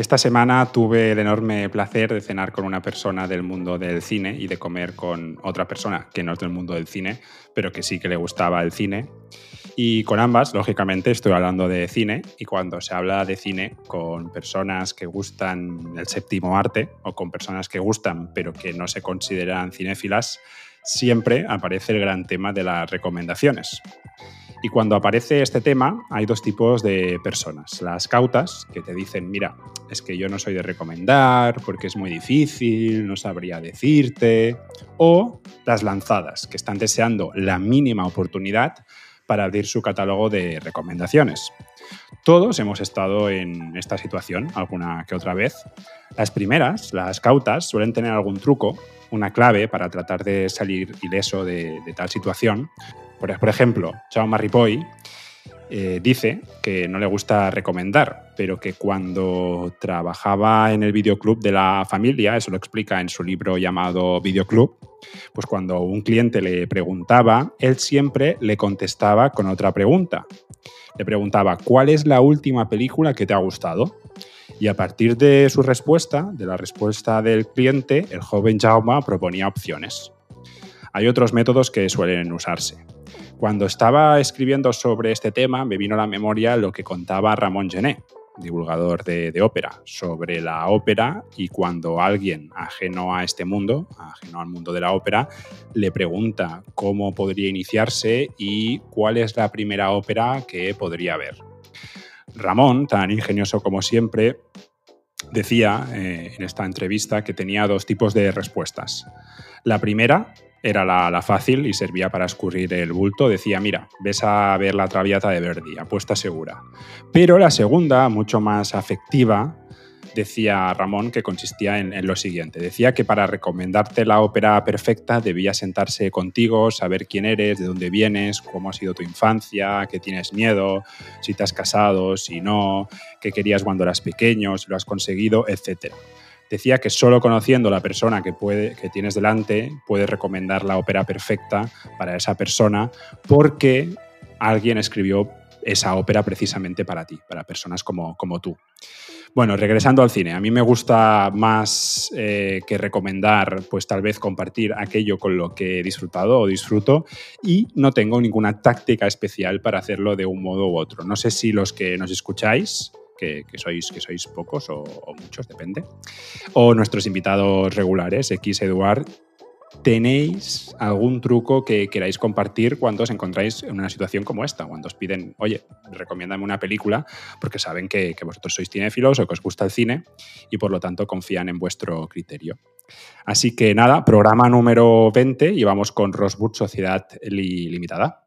Esta semana tuve el enorme placer de cenar con una persona del mundo del cine y de comer con otra persona que no es del mundo del cine, pero que sí que le gustaba el cine. Y con ambas, lógicamente, estoy hablando de cine y cuando se habla de cine con personas que gustan el séptimo arte o con personas que gustan pero que no se consideran cinéfilas, siempre aparece el gran tema de las recomendaciones. Y cuando aparece este tema, hay dos tipos de personas. Las cautas, que te dicen, mira, es que yo no soy de recomendar porque es muy difícil, no sabría decirte. O las lanzadas, que están deseando la mínima oportunidad para abrir su catálogo de recomendaciones. Todos hemos estado en esta situación alguna que otra vez. Las primeras, las cautas, suelen tener algún truco, una clave para tratar de salir ileso de, de tal situación, por, ejemplo, Jaume Ripoll eh, dice que no le gusta recomendar, pero que cuando trabajaba en el videoclub de la familia, eso lo explica en su libro llamado Videoclub, pues cuando un cliente le preguntaba, él siempre le contestaba con otra pregunta. Le preguntaba, ¿cuál es la última película que te ha gustado? Y a partir de su respuesta, de la respuesta del cliente, el joven Jaume proponía opciones. Hay otros métodos que suelen usarse. Cuando estaba escribiendo sobre este tema, me vino a la memoria lo que contaba Ramón Gené, divulgador de, ópera, sobre la ópera y cuando alguien ajeno a este mundo, ajeno al mundo de la ópera, le pregunta cómo podría iniciarse y cuál es la primera ópera que podría ver. Ramón, tan ingenioso como siempre, decía eh, en esta entrevista que tenía dos tipos de respuestas. La primera era la, fácil y servía para escurrir el bulto. Decía, mira, ves a ver la Traviata de Verdi, apuesta segura. Pero la segunda, mucho más afectiva, decía Ramón que consistía en, lo siguiente. Decía que para recomendarte la ópera perfecta debía sentarse contigo, saber quién eres, de dónde vienes, cómo ha sido tu infancia, qué tienes miedo, si te has casado, si no, qué querías cuando eras pequeño, si lo has conseguido, etc decía que solo conociendo la persona que, que tienes delante puedes recomendar la ópera perfecta para esa persona porque alguien escribió esa ópera precisamente para ti, para personas como, como tú. Bueno, regresando al cine, a mí me gusta más eh, que recomendar, pues tal vez compartir aquello con lo que he disfrutado o disfruto y no tengo ninguna táctica especial para hacerlo de un modo u otro. No sé si los que nos escucháis que, sois, que sois pocos o, muchos, depende. O nuestros invitados regulares, X Eduard, ¿Tenéis algún truco que queráis compartir cuando os encontráis en una situación como esta? Cuando os piden, oye, recomiéndame una película, porque saben que, vosotros sois cinéfilos o que os gusta el cine y por lo tanto confían en vuestro criterio. Así que nada, programa número 20 y vamos con Roswood Sociedad Limitada.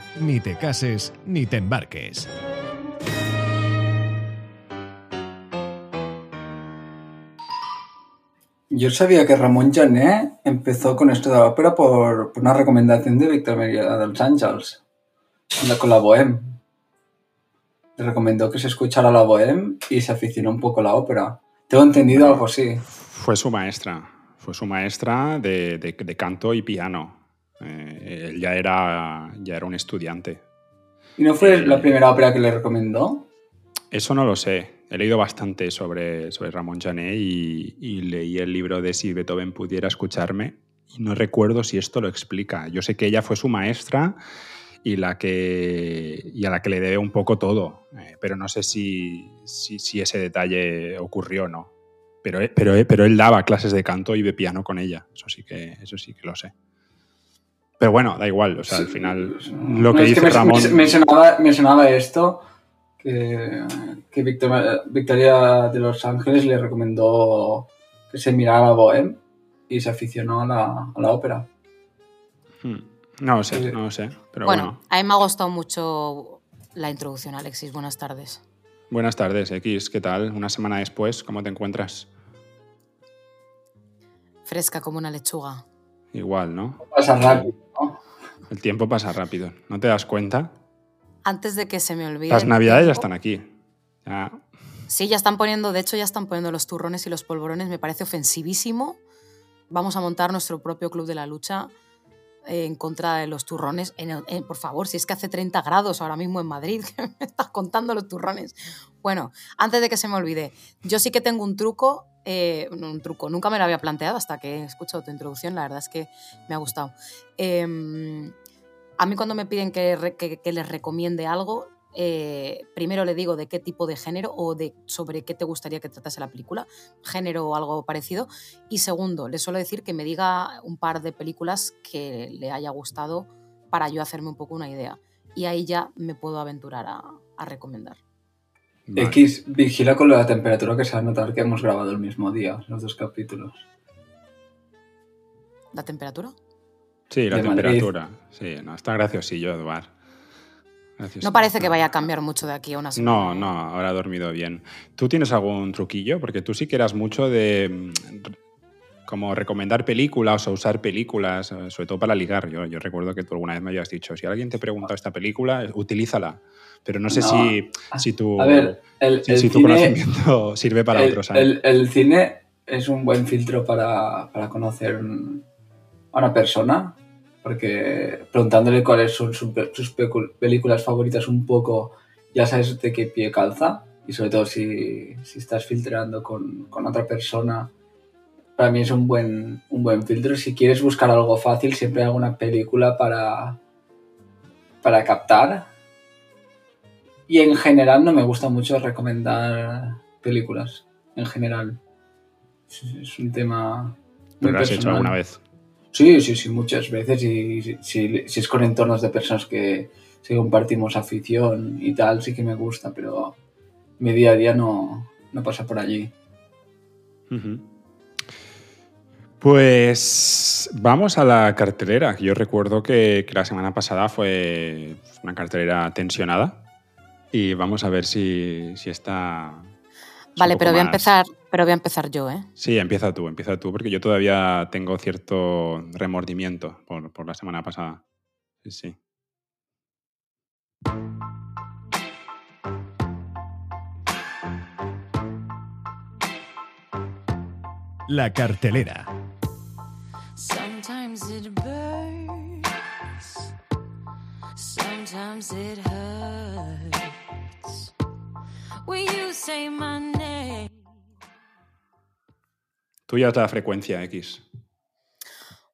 Ni te cases ni te embarques. Yo sabía que Ramón Jané empezó con esto de la ópera por, una recomendación de Víctor María de los Ángeles, con la Bohème. Le recomendó que se escuchara la Bohème y se aficionó un poco a la ópera. Tengo entendido algo así. Fue su maestra, fue su maestra de, canto y piano. Eh, él ya era, ya era un estudiante. ¿Y no fue la primera ópera que le recomendó? Eso no lo sé. He leído bastante sobre, sobre Ramón Jané y, leí el libro de Si Beethoven pudiera escucharme y no recuerdo si esto lo explica. Yo sé que ella fue su maestra y, la que, y a la que le debe un poco todo, eh, pero no sé si, si, ese detalle ocurrió o no. Pero, pero, pero él daba clases de canto y de piano con ella, eso sí que, eso sí que lo sé. Pero bueno, da igual, o sea, al final lo que dice Ramón... Mencionaba, mencionaba esto que, Victoria de Los Ángeles le recomendó que se mirara a Bohem y se aficionó a la, ópera. Hmm. No lo sé, no sé. Pero bueno, a mí me ha gustado mucho la introducción, Alexis. Buenas tardes. Buenas tardes, X. ¿Qué tal? Una semana después, ¿cómo te encuentras? Fresca como una lechuga. Igual, ¿no? Pasa rápido, ¿no? El tiempo pasa rápido. ¿No te das cuenta? Antes de que se me olvide. Las navidades ya están aquí. Ya- Sí, ya están poniendo, de hecho ya están poniendo los turrones y los polvorones, me parece ofensivísimo. Vamos a montar nuestro propio club de la lucha eh, en contra de los turrones. En en- por favor, si es que hace 30 grados ahora mismo en Madrid, que me estás contando los turrones. Bueno, antes de que se me olvide, yo sí que tengo un truco, eh, un truco, nunca me lo había planteado hasta que he escuchado tu introducción, la verdad es que me ha gustado. Em, a mí cuando me piden que, re- que- que les recomiende algo, eh, primero le digo de qué tipo de género o de sobre qué te gustaría que tratase la película, género o algo parecido. Y segundo, le suelo decir que me diga un par de películas que le haya gustado para yo hacerme un poco una idea. Y ahí ya me puedo aventurar a, a recomendar. Vale. X, vigila con la temperatura que se va a notar que hemos grabado el mismo día, los dos capítulos. ¿La temperatura? Sí, la de Madrid. temperatura. Sí, no, está graciosillo, Eduard. Gracioso. No parece que vaya a cambiar mucho de aquí a una semana. No, no, ahora ha dormido bien. ¿Tú tienes algún truquillo? Porque tú sí que eras mucho de mm, como recomendar películas o usar películas, eh, sobre todo para ligar. Yo, yo recuerdo que tú alguna vez me habías dicho, si alguien te pregunta esta película, eh, utilízala. Pero no sé No. si, si tu, A ver, el, si, el si tu cine, conocimiento sirve para el, otros. ¿sabes? el- el cine es un buen filtro para, para conocer a una persona, porque preguntándole cuáles son sus, películas favoritas un poco, ya sabes de qué pie calza, y sobre todo si, si estás filtrando con, con otra persona, para mí es un buen, un buen filtro. Si quieres buscar algo fácil, siempre hay alguna película para, para captar. Y en general no me gusta mucho recomendar películas. En general. Es, es un tema. muy ¿Pero lo has hecho personal. alguna vez? Sí, sí, sí, muchas veces. Y si, si- si es con entornos de personas que si compartimos afición y tal, sí que me gusta, pero mi día a día no, no pasa por allí. Pues vamos a la cartelera. Yo recuerdo que, que la semana pasada fue una cartelera tensionada y vamos a ver si, si está... Vale, pero voy, a empezar, pero voy a empezar yo, ¿eh? Sí, empieza tú, empieza tú, porque yo todavía tengo cierto remordimiento por, por la semana pasada. Sí, sí. La cartelera. Sometimes it burns, sometimes it hurts. When you say my name. Tú ya es la frecuencia X.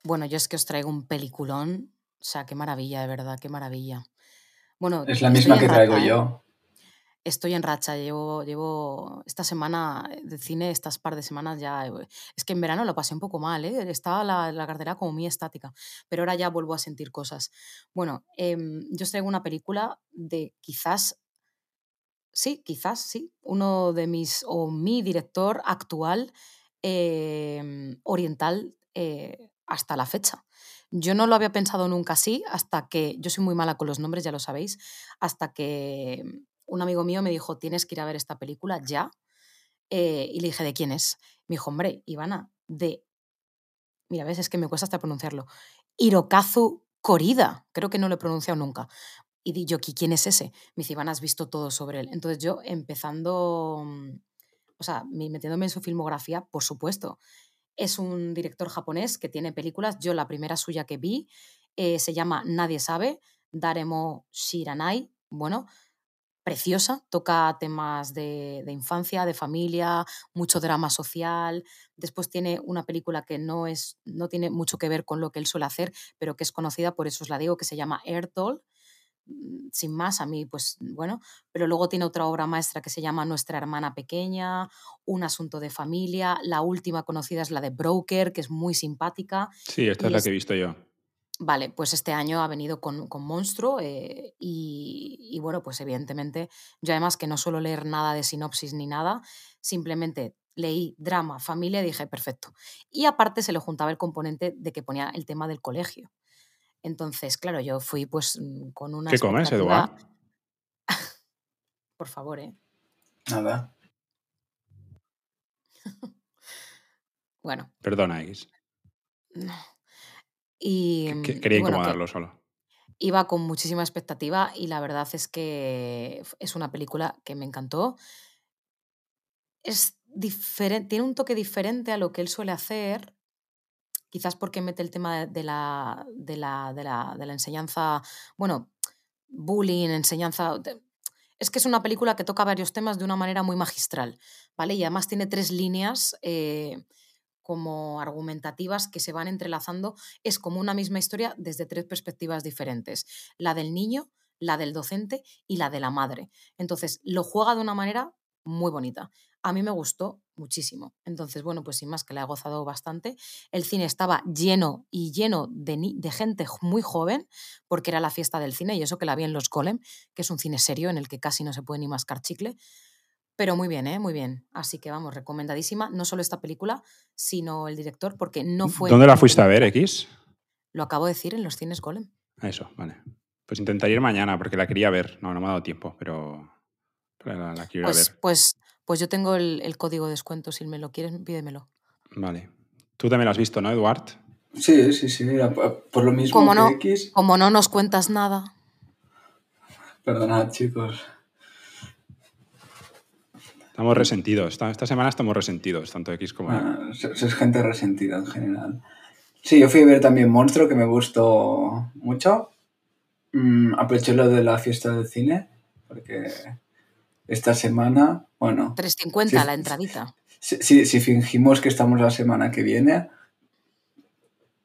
Bueno, yo es que os traigo un peliculón. O sea, qué maravilla, de verdad, qué maravilla. Bueno, Es la misma que traigo racha, ¿eh? yo. Estoy en racha, llevo, llevo esta semana de cine, estas par de semanas ya. eh, Es que en verano lo pasé un poco mal, ¿eh? Estaba la, la cartera como muy estática, pero ahora ya vuelvo a sentir cosas. Bueno, em, yo os traigo una película de quizás, sí, quizás, sí, uno de mis, o mi director actual em, oriental eh, hasta la fecha. Yo no lo había pensado nunca así, hasta que, yo soy muy mala con los nombres, ya lo sabéis, hasta que un amigo mío me dijo, tienes que ir a ver esta película ya. Eh, y le dije, ¿de quién es? Me dijo, hombre, Ivana, de... Mira, ves, es que me cuesta hasta pronunciarlo. Hirokazu Korida. Creo que no lo he pronunciado nunca. Y yo, "¿Qui- ¿quién es ese? Me dice, Ivana, has visto todo sobre él. Entonces yo, empezando, mm, o sea, metiéndome en su filmografía, por supuesto. Es un director japonés que tiene películas. Yo la primera suya que vi eh, se llama Nadie sabe, Daremo Shiranai. Bueno, preciosa, toca temas de, de infancia, de familia, mucho drama social. Después tiene una película que no, es, no tiene mucho que ver con lo que él suele hacer, pero que es conocida, por eso os la digo, que se llama Airdoll. Mm, Sin más, a mí, pues bueno, pero luego tiene otra obra maestra que se llama Nuestra hermana pequeña, Un asunto de familia. La última conocida es la de Broker, que es muy simpática. Sí, esta Y es la es- que he visto yo. Vale, pues este año ha venido con, con Monstruo eh, y, y bueno, pues evidentemente yo además que no suelo leer nada de sinopsis ni nada, simplemente leí drama, familia y dije, perfecto. Y aparte se le juntaba el componente de que ponía el tema del colegio. Entonces, claro, yo fui pues mm, con una... ¿Qué comes, Eduard? Por favor, ¿eh? Nada. Bueno, Perdona, X. y, mm, Quería que incomodarlo solo. iba con muchísima expectativa y la verdad es que es una película que me encantó. Es diferente, tiene un toque diferente a lo que él suele hacer, quizás porque mete el tema de- de la, de la, de la, enseñanza, bueno, bullying, enseñanza. Es que es una película que toca varios temas de una manera muy magistral, ¿vale? Y además tiene tres líneas eh, como argumentativas que se van entrelazando. Es como una misma historia desde tres perspectivas diferentes. La del niño, la del docente y la de la madre. Entonces, lo juega de una manera muy bonita. A mí me gustó muchísimo. Entonces, bueno, pues sin más que la he gozado bastante. El cine estaba lleno y lleno de, ni- de gente muy joven, porque era la fiesta del cine, y eso que la vi en Los Golem, que es un cine serio en el que casi no se puede ni mascar chicle. Pero muy bien, ¿eh? Muy bien. Así que vamos, recomendadísima. No solo esta película, sino el director, porque no fue. ¿Dónde la fuiste a ver. X? Lo acabo de decir en los cines Golem. A Eso, vale. Pues intentaré ir mañana porque la quería ver. No, no me ha dado tiempo, pero, la, la quiero Pues, ver. pues, pues yo tengo el, el código de descuento. Si me lo quieres, pídemelo. Vale. Tú también la has visto, ¿no, Eduard? Sí, sí, sí. a- a- Por lo mismo Como que no, X. como no nos cuentas nada. Perdonad, chicos. Estamos resentidos. Esta, esta semana estamos resentidos, tanto X como. Ah, sois gente resentida en general. Sí, yo fui a ver también Monstruo, que me gustó mucho. Mm, aproveché lo de la fiesta del cine, porque esta semana, bueno, 3.50 Sí, la sí. entradita. si, si- si fingimos que estamos la semana que viene,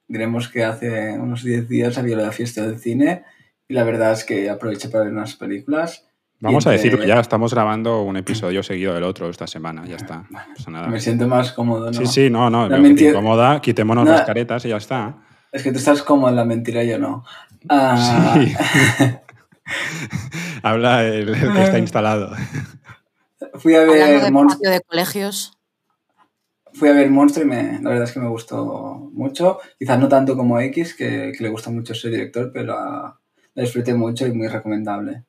diremos que hace unos 10 días había la fiesta del cine y la verdad es que aproveché para ver unas películas. Vamos a entre- decirlo ya, estamos grabando un episodio seguido del otro esta semana, ya está. No pasa nada. Me siento más cómodo, ¿no? Sí, sí, no, no, La que mentira- incomoda, quitémonos No. las caretas y ya está. Es que tú estás como en la mentira, yo no. Ah, Sí. Habla el, el que está instalado. Fui a ver de Monstruo. de colegios. fui a ver Monstruo y me, la verdad es que me gustó mucho. Quizás no tanto como X, que, que le gusta mucho ese director, pero ah, la disfruté mucho y muy recomendable.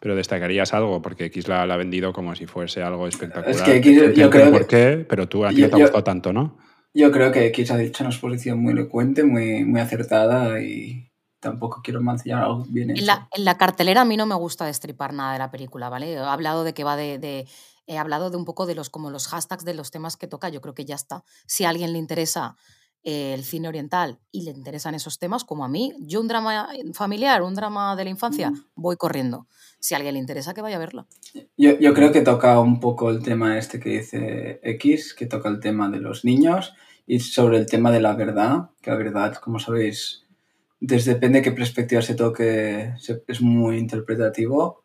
Pero destacarías algo, porque X la, la ha vendido como si fuese algo espectacular. Es que X, yo creo por que- qué, pero tú a ti yo- te ha yo- gustado tanto, ¿no? Yo creo que X ha dicho una exposición muy elocuente, muy, muy acertada y tampoco quiero mancillar algo bien hecho. En la, en la cartelera a mí no me gusta destripar nada de la película, ¿vale? He hablado de que va de, de- he hablado de un poco de los como los hashtags de los temas que toca, yo creo que ya está. Si a alguien le interesa eh, el cine oriental y le interesan esos temas, como a mí, yo un drama familiar, un drama de la infancia, voy corriendo. Si a alguien le interesa, que vaya a verlo. Yo, yo creo que toca un poco el tema este que dice X, que toca el tema de los niños y sobre el tema de la verdad, que la verdad, como sabéis, desde depende de qué perspectiva se toque, se- es muy interpretativo.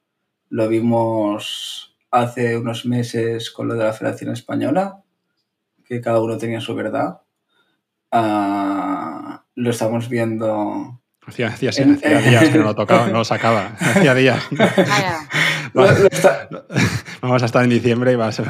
Lo vimos hace unos meses con lo de la Federación Española, que cada uno tenía su verdad. Ah, lo estamos viendo Hacía, hacía- En- hacía días que no lo tocaba, no lo sacaba. Hacía días. Vaya. Lo- lo está- Vamos a estar en diciembre y va a ser.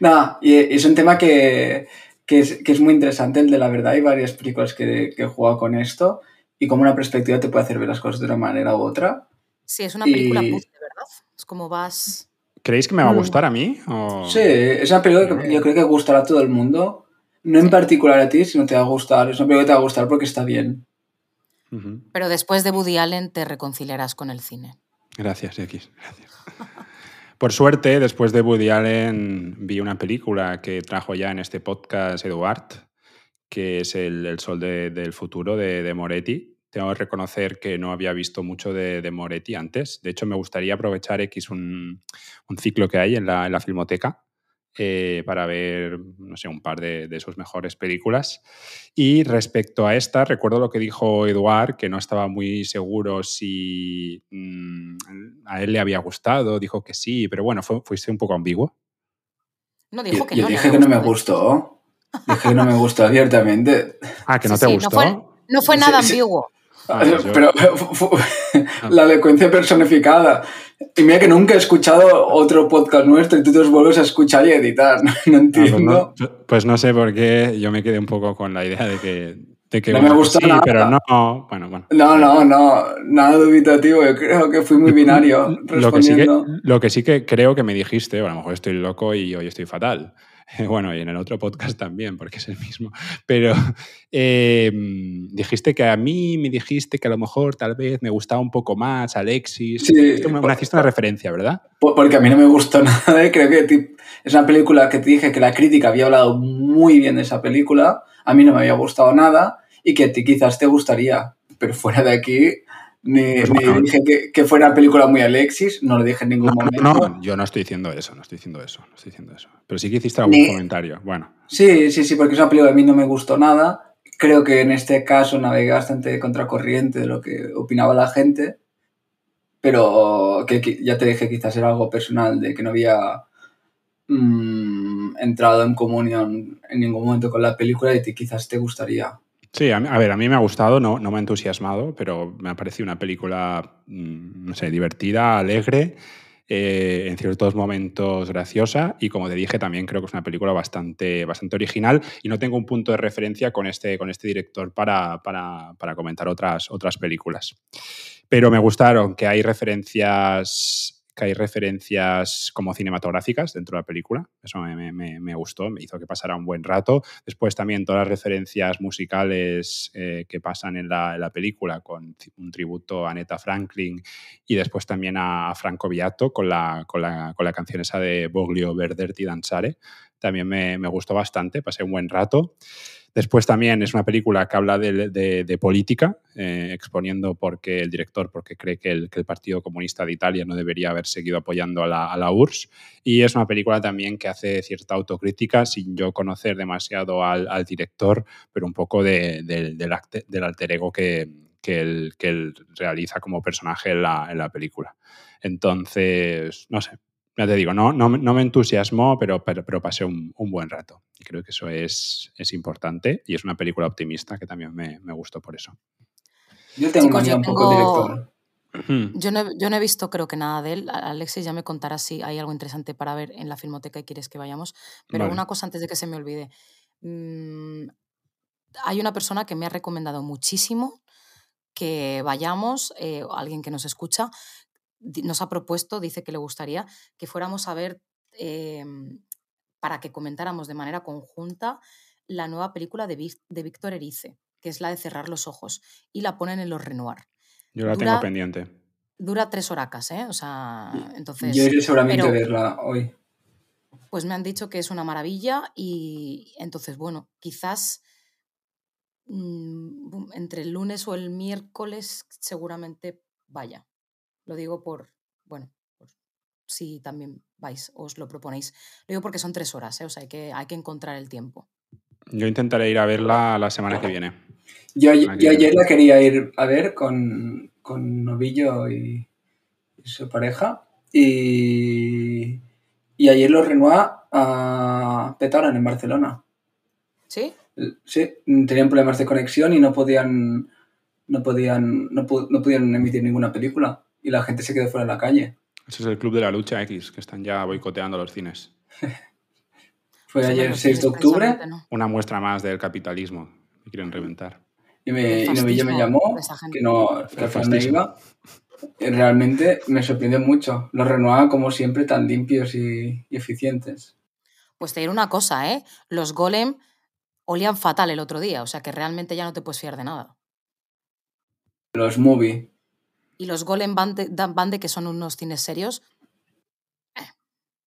Nada, y es un tema que, que, es, que es muy interesante, el de la verdad. Hay varias películas que, que he jugado con esto y como una perspectiva te puede hacer ver las cosas de una manera u otra. Sí, es una película Y- puzzle, ¿verdad? Es como vas... ¿Creéis que me va a Mm. gustar a mí? O- Sí, es una película que yo creo que gustará a todo el mundo. No en particular a ti, sino te va a gustar. Es una película que te va a gustar porque está bien. Pero después de Woody Allen te reconciliarás con el cine. Gracias, X. Gracias. Por suerte, después de Woody Allen, vi una película que trajo ya en este podcast Eduard, que es El, Sol de- del Futuro de, de Moretti. Tengo que reconocer que no había visto mucho de, de Moretti antes. De hecho, me gustaría aprovechar X un, ciclo que hay en la Filmoteca eh, para ver, no sé, un par de, de sus mejores películas. Y respecto a esta, recuerdo lo que dijo Eduard, que no estaba muy seguro si mm, a él le había gustado, dijo que sí, pero bueno, fue, fuiste un poco ambiguo. No, Yo, dijo que yo no. le dije que no me gustó. Dije que no me gustó abiertamente. Ah, que no Sí, te sí, no gustó. fue- No fue nada sí. ambiguo. Ah, pues yo- Pero fu- la elocuencia personificada. Y mira que nunca he escuchado otro podcast nuestro y tú te los vuelves a escuchar y a editar. No, Ah, pues, entiendo. no, pues no sé por qué yo me quedé un poco con la idea de que De que, No bueno, me pues gustó sí, nada. pero no. Bueno, bueno. No, no, no, nada dubitativo. Yo creo que fui muy binario Lo que, sí que, respondiendo. lo que sí que creo que me dijiste, o a lo mejor estoy loco y hoy estoy fatal. Bueno, y en el otro podcast también, porque es el mismo. Pero eh, dijiste que a mí me dijiste que a lo mejor tal vez me gustaba un poco más Alexis. Sí. Una, una- hiciste una referencia, ¿verdad? Po- Porque a mí no me gustó nada. ¿eh? Creo que es una película que te dije que la crítica había hablado muy bien de esa película. A mí no me había gustado nada y que a ti quizás te gustaría. Pero fuera de aquí, ni, Pues dije que, que fuera película muy Alexis, no lo dije en ningún No, momento. no, yo no estoy diciendo eso, no estoy diciendo eso, no estoy diciendo eso. Pero sí que hiciste algún Ni- comentario. Bueno, Sí, sí, sí, porque es una película que a mí no me gustó nada. Creo que en este caso navegué bastante contracorriente de lo que opinaba la gente. Pero que, ya te dije, quizás era algo personal, de que no había mm, entrado en comunión en ningún momento con la película y te- quizás te gustaría. Sí, a, ver, a mí me ha gustado, no, no me ha entusiasmado, pero me ha parecido una película, mm, no sé, divertida, alegre, eh, en ciertos momentos graciosa y como te dije también creo que es una película bastante, bastante original y no tengo un punto de referencia con este, con este director para, para- para comentar otras, otras películas. Pero me gustaron que hay referencias que hay referencias como cinematográficas dentro de la película. Eso me, me- me- gustó, me hizo que pasara un buen rato. Después también todas las referencias musicales eh, que pasan en la, en la película, con un tributo a Neta Franklin y después también a, a Franco Viato con la, con, la, con la canción esa de Boglio Verderti Danzare. También me, me gustó bastante, pasé un buen rato. Después también es una película que habla de, de- política, eh, exponiendo por qué el director porque cree que el, que el Partido Comunista de Italia no debería haber seguido apoyando a la, a la URSS. Y es una película también que hace cierta autocrítica sin yo conocer demasiado al, al director, pero un poco de- de- del, del alter ego que, que, él, que él realiza como personaje en la, en la película. Entonces, no sé, ya te digo, no, no, me- no me entusiasmó, pero, pero, pero pasé un, un buen rato. Y creo que eso es, es importante y es una película optimista que también me, me gustó por eso. Yo tengo Chicos, yo un poco tengo- director. Hmm. Yo no, he, yo no he visto creo que nada de él. Alexis ya me contará si hay algo interesante para ver en la filmoteca y quieres que vayamos. Pero Vale. una cosa antes de que se me olvide. Mm, hay una persona que me ha recomendado muchísimo que vayamos, eh, alguien que nos escucha, nos ha propuesto, dice que le gustaría que fuéramos a ver, eh, para que comentáramos de manera conjunta la nueva película de, Vic- de Víctor Erice, que es la de Cerrar los Ojos, y la ponen en los Renoir. Yo la Dura- tengo pendiente. Dura tres horacas, ¿eh? O sea, entonces... Yo iré seguramente pero- a verla hoy. Pues me han dicho que es una maravilla y entonces, bueno, quizás mm, entre el lunes o el miércoles seguramente vaya. Lo digo por, bueno, por si también vais, os lo proponéis. Lo digo porque son tres horas, ¿eh? o sea, hay que, hay que encontrar el tiempo. Yo intentaré ir a verla la semana que viene. Yo, ayer la quería ir a ver con, con Novillo y, y su pareja. Y, y ayer los Renoir ah, petaron en Barcelona. ¿Sí? Sí, tenían problemas de conexión y no podían no podían no, no podían emitir ninguna película y la gente se quedó fuera de la calle. Ese es el Club de la Lucha X, que están ya boicoteando los cines. Fue Pues, ayer los 6 de octubre no. Una muestra más del capitalismo que quieren reventar. y, me, y me llamó que no que al iba. Realmente me sorprendió mucho. Los Renoir como siempre tan limpios y, y eficientes. Pues te diré una cosa, ¿eh? Los Golem olían fatal el otro día, o sea que realmente ya no te puedes fiar de nada. Los movie. Y los Golem Bande, Bande, que son unos cines serios,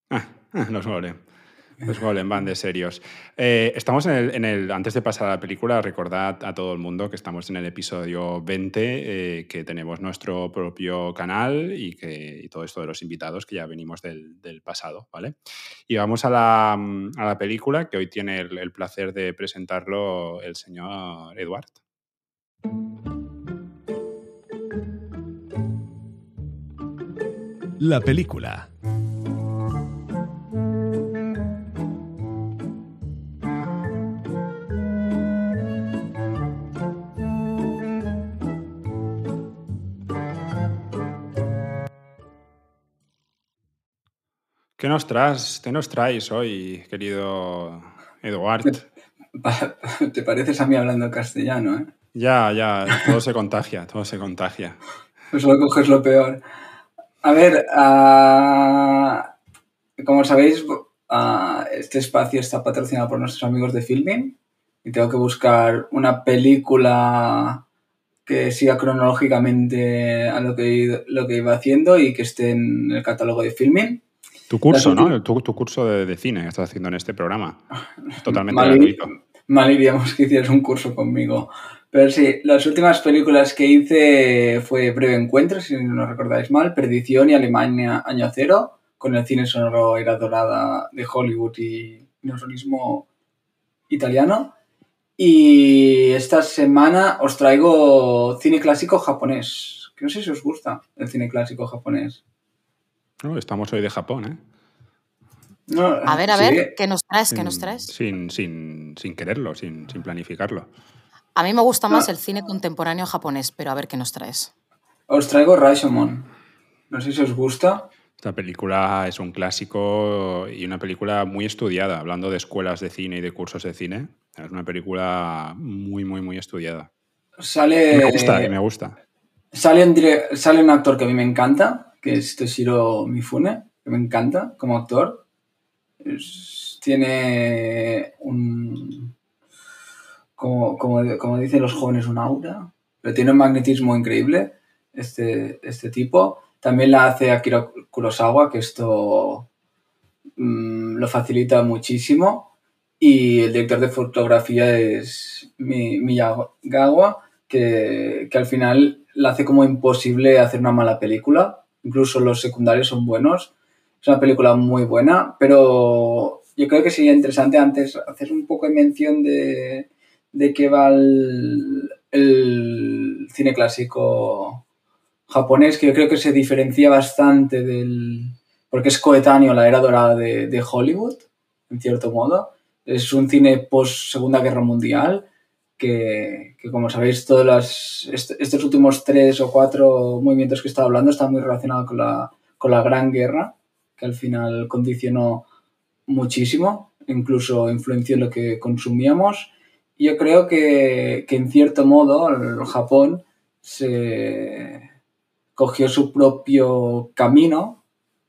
Ah, ah, los Golem. Los Golem van de serios. Eh, estamos en el, en el- Antes de pasar a la película, recordad a todo el mundo que estamos en el episodio 20, eh, que tenemos nuestro propio canal y, que, y todo esto de los invitados que ya venimos del, del pasado, ¿vale? Y vamos a la, a la película que hoy tiene el, el placer de presentarlo el señor Eduard. La película. ¿Qué nos traes, qué nos traes hoy, querido Eduard? Te pareces a mí hablando castellano, ¿eh? Ya, ya, todo se contagia, todo se contagia. Pues solo coges lo peor. A ver, ah, como sabéis, ah, este espacio está patrocinado por nuestros amigos de Filming y tengo que buscar una película que siga cronológicamente a lo que, lo que iba haciendo y que esté en el catálogo de Filming. Tu curso, ¿no? Tu, tu curso de, de cine que estás haciendo en este programa. Totalmente Mal, gratuito. mal iríamos que hicieras un curso conmigo. Pero sí, las últimas películas que hice fue Breve Encuentro, si no recordáis mal, Perdición y Alemania Año Cero, con el cine sonoro Era Dorada de Hollywood y neosonismo italiano. Y esta semana os traigo cine clásico japonés, que no sé si os gusta el cine clásico japonés. No, estamos hoy de Japón, ¿eh? No, A ver, a sí, ver, ¿qué nos traes? ¿Qué nos Sin- traes? Sin, sin, sin quererlo, sin, sin planificarlo. A mí me gusta más Ah. el cine contemporáneo japonés, pero a ver qué nos traes. Os traigo Rashomon. No sé si os gusta. Esta película es un clásico y una película muy estudiada, hablando de escuelas de cine y de cursos de cine. Es una película muy, muy, muy estudiada. Sale... Me gusta, y me gusta. Sale un, dire- sale un actor que a mí me encanta, que es Toshiro Mifune, que me encanta como actor. Es- tiene un... Como, como, como dicen los jóvenes, un aura, pero tiene un magnetismo increíble este, este tipo. También la hace Akira Kurosawa, que esto mm, lo facilita muchísimo. Y el director de fotografía es Mi- Miyagawa, que, que al final la hace como imposible hacer una mala película. Incluso los secundarios son buenos. Es una película muy buena, pero yo creo que sería interesante antes hacer un poco de mención de, de qué va el, cine clásico japonés, que yo creo que se diferencia bastante del... porque es coetáneo la era dorada de, de Hollywood, en cierto modo. Es un cine post Segunda Guerra Mundial, que, que como sabéis, todos est- estos últimos tres o cuatro movimientos que he estado hablando están muy relacionados con la, con la Gran Guerra, que al final condicionó muchísimo, incluso influenció en lo que consumíamos. Yo creo que, que en cierto modo el Japón se cogió su propio camino,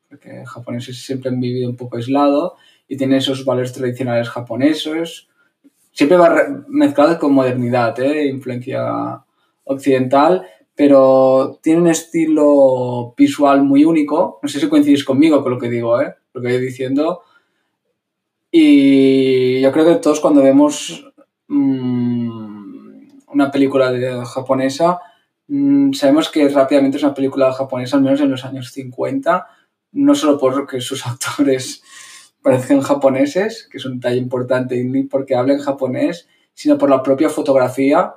porque japoneses siempre han vivido un poco aislado y tienen esos valores tradicionales japoneses, siempre va mezclado con modernidad, ¿eh? influencia occidental, pero tiene un estilo visual muy único. No sé si coincidís conmigo con lo que digo, ¿eh? lo que voy diciendo. Y yo creo que todos cuando vemos mm, una película japonesa, mm, sabemos que rápidamente es una película japonesa, al menos en los años 50, no solo porque sus actores parezcan japoneses, que es un detalle importante, ni porque hablen japonés, sino por la propia fotografía,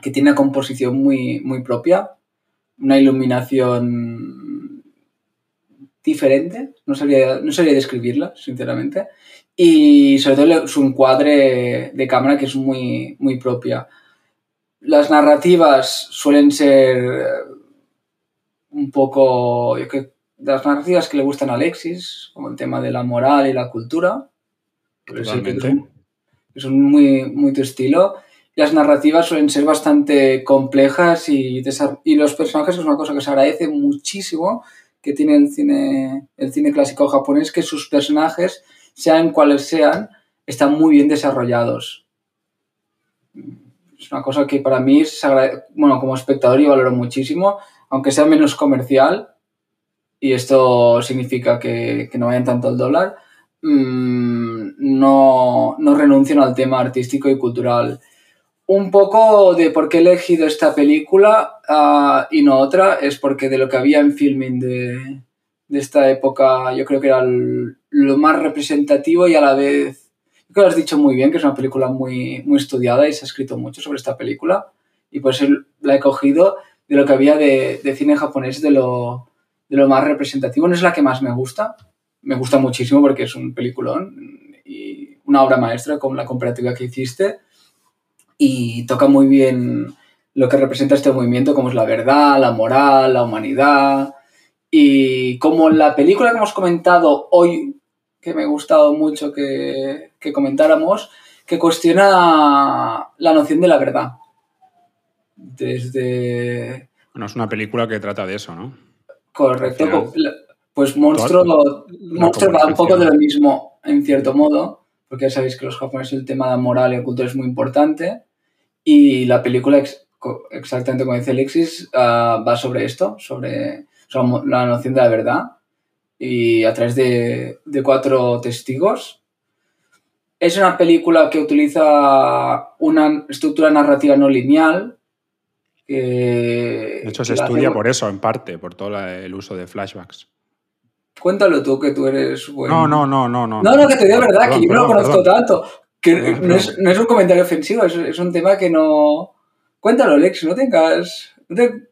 que tiene una composición muy, muy propia, una iluminación diferente, no sabría, no sabría describirla, sinceramente, y sobre todo su encuadre de cámara que es muy, muy propia. Las narrativas suelen ser eh, un poco, yo creo, las narrativas que le gustan a Alexis, como el tema de la moral y la cultura. Totalmente. que son muy, muy tu estilo. Las narrativas suelen ser bastante complejas y, y los personajes es una cosa que se agradece muchísimo que tiene el cine, el cine clásico japonés, que sus personajes, sean cuales sean, están muy bien desarrollados. Es una cosa que para mí, bueno, como espectador yo valoro muchísimo, aunque sea menos comercial, y esto significa que, que no vayan tanto al dólar, mm, no, no renuncian al tema artístico y cultural. Un poco de por qué he elegido esta película ah, y no otra es porque de lo que había en filming de, de esta época yo creo que era lo más representativo y a la vez, creo que lo has dicho muy bien, que es una película muy, muy estudiada y se ha escrito mucho sobre esta película. Y por eso la he cogido de lo que había de, de cine japonés de lo, de lo más representativo. No es la que más me gusta, me gusta muchísimo porque es un peliculón y una obra maestra como la comparativa que hiciste. Y toca muy bien lo que representa este movimiento, como es la verdad, la moral, la humanidad y como la película que hemos comentado hoy, que me ha gustado mucho que, que comentáramos, que cuestiona la noción de la verdad. Desde... Bueno, es una película que trata de eso, ¿no? Correcto. Final, Pues Monstruo, Monstruo va un poco de lo mismo, en cierto modo, porque ya sabéis que los japoneses el tema de moral y cultura es muy importante. Y la película, ex- exactamente como dice Alexis, ah, va sobre esto, sobre, mo- la noción de la verdad. Y a través de, de cuatro testigos. Es una película que utiliza una estructura narrativa no lineal. De hecho, se estudia hace- por eso, en parte, por todo la- el uso de flashbacks. Cuéntalo tú, que tú eres bueno. No, no, no, no, no. No, no, que te digo verdad, Perdón, que yo no lo conozco perdón. tanto. Que no, es, perdón. no es un comentario ofensivo, es, es un tema que no. Cuéntalo, Alex, no tengas. no te-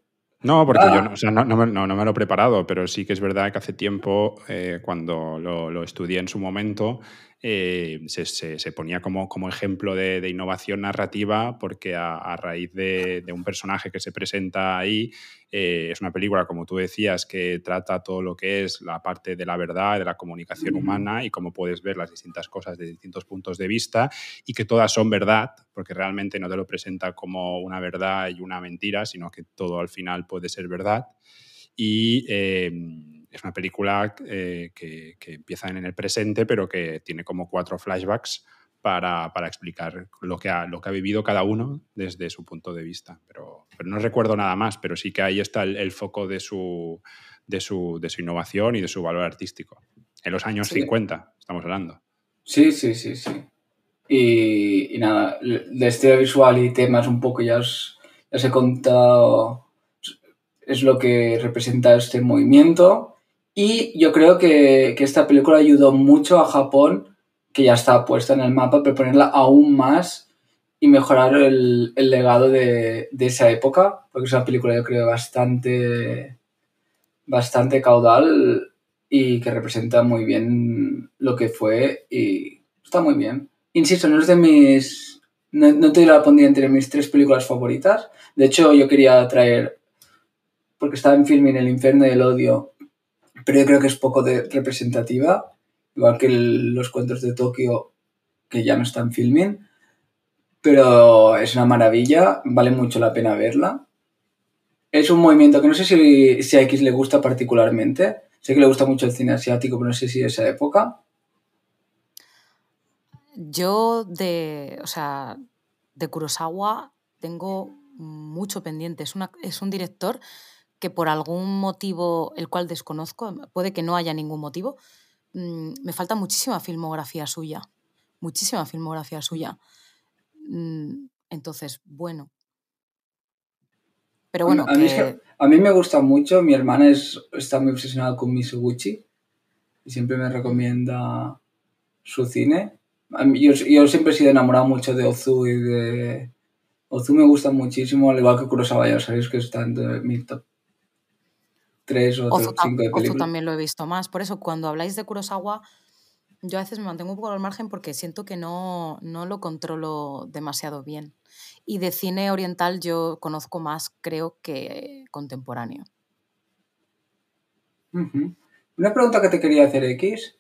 No, porque Ah. yo no, o sea, no, no me, no- no me lo he preparado, pero sí que es verdad que hace tiempo, eh, cuando lo, lo estudié en su momento, eh, se, se- se ponía como, como ejemplo de, de innovación narrativa, porque a, a raíz de, de un personaje que se presenta ahí, eh, es una película, como tú decías, que trata todo lo que es la parte de la verdad, de la comunicación humana y cómo puedes ver las distintas cosas de distintos puntos de vista y que todas son verdad, porque realmente no te lo presenta como una verdad y una mentira, sino que todo al final puede ser verdad. Y eh, es una película eh, que, que empieza en el presente, pero que tiene como cuatro flashbacks para, para explicar lo que, ha, lo que ha vivido cada uno desde su punto de vista. Pero, pero no recuerdo nada más, pero sí que ahí está el, el foco de su, de, su, de su innovación y de su valor artístico. En los años Sí. 50, estamos hablando. Sí, sí, sí, sí. Y, y nada, de estilo visual y temas un poco ya os, ya os he contado. Es lo que representa este movimiento. Y yo creo que, que esta película ayudó mucho a Japón, que ya estaba puesta en el mapa, pero ponerla aún más y mejorar el, el legado de, de esa época, porque es una película yo creo bastante, bastante caudal y que representa muy bien lo que fue y está muy bien. Insisto, no es de mis... No, no te la pondría entre mis tres películas favoritas. De hecho, yo quería traer, porque estaba en filming El infierno y el odio, pero yo creo que es poco representativa, igual que los cuentos de Tokio, que ya no están filming, pero es una maravilla, vale mucho la pena verla. Es un movimiento que no sé si, si a X le gusta particularmente, sé que le gusta mucho el cine asiático, pero no sé si esa época. Yo de, o sea, de Kurosawa tengo mucho pendiente. Es, una, es un director que por algún motivo, el cual desconozco, puede que no haya ningún motivo, mm, me falta muchísima filmografía suya. Muchísima filmografía suya. Mm, Entonces, bueno. Pero bueno, a, mí, es que- que- a mí me gusta mucho, mi hermana es, está muy obsesionada con Misoguchi y siempre me recomienda su cine. Yo, yo siempre he sido enamorado mucho de Ozu y de... Ozu me gusta muchísimo, al igual que Kurosawa, ya sabéis que está entre mi top 3 o Ozu, 5 de Ozu películas. también lo he visto más. Por eso, cuando habláis de Kurosawa, yo a veces me mantengo un poco al margen porque siento que no, no lo controlo demasiado bien. Y de cine oriental yo conozco más, creo, que contemporáneo. Una pregunta que te quería hacer, X,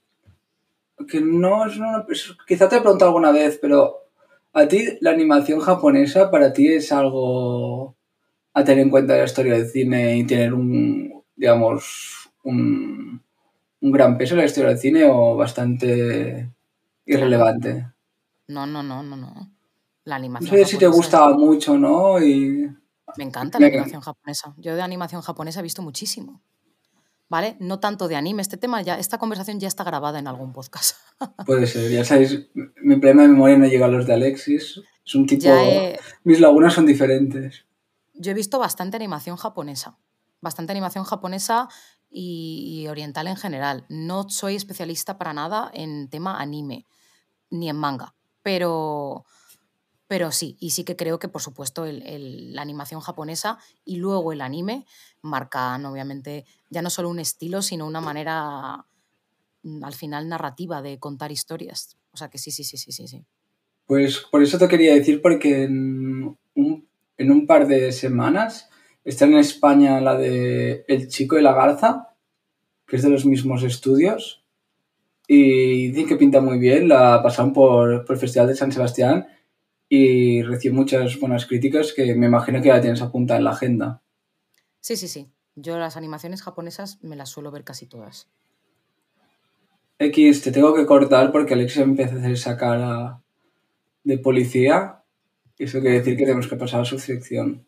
que no es una... es- quizá te he preguntado alguna vez, pero a ti la animación japonesa para ti es algo a tener en cuenta en la historia del cine y tener un, digamos, un, un gran peso en la historia del cine o bastante irrelevante. No, no, no, no, no. La No animación sé si te japonesa es- mucho, ¿no? Y... Me encanta la animación japonesa. Yo de animación japonesa he visto muchísimo. ¿Vale? No tanto de anime. Este tema ya, esta conversación ya está grabada en algún podcast. Puede ser, ya sabéis, mi problema de memoria no llega a los de Alexis. Es un tipo... He, Mis lagunas son diferentes. yo he visto bastante animación japonesa. Bastante animación japonesa y, oriental en general. No soy especialista para nada en tema anime, ni en manga. Pero, pero sí, y sí que creo que, por supuesto, el- la animación japonesa y luego el anime marcan, obviamente, ya no solo un estilo, sino una manera, mm, al final, narrativa de contar historias. O sea que sí, sí, sí, sí, sí. sí. Pues por eso te quería decir, porque en un, en un par de semanas está en España la de El chico y la garza, que es de los mismos estudios. y dicen que pinta muy bien. La pasaron por, por el Festival de San Sebastián y recibió muchas buenas críticas que me imagino que ya tienes apuntada en la agenda. Sí, sí, sí. Yo las animaciones japonesas me las suelo ver casi todas. X, te tengo que cortar porque Alexia empieza a hacer esa cara de policía. Eso quiere decir que tenemos que pasar a su sección.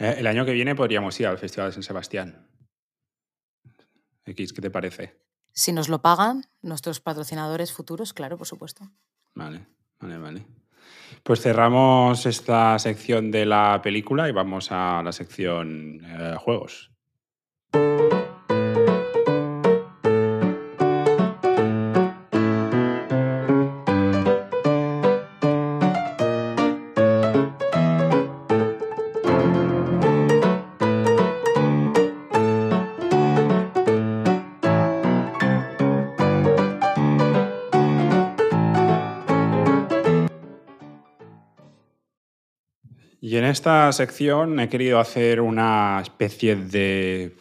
Eh, el año que viene podríamos ir al Festival de San Sebastián. X, ¿qué te parece? Si nos lo pagan nuestros patrocinadores futuros, claro, por supuesto. Vale, vale, vale. Pues cerramos esta sección de la película y vamos a la sección eh, juegos. Esta sección he querido hacer una especie de,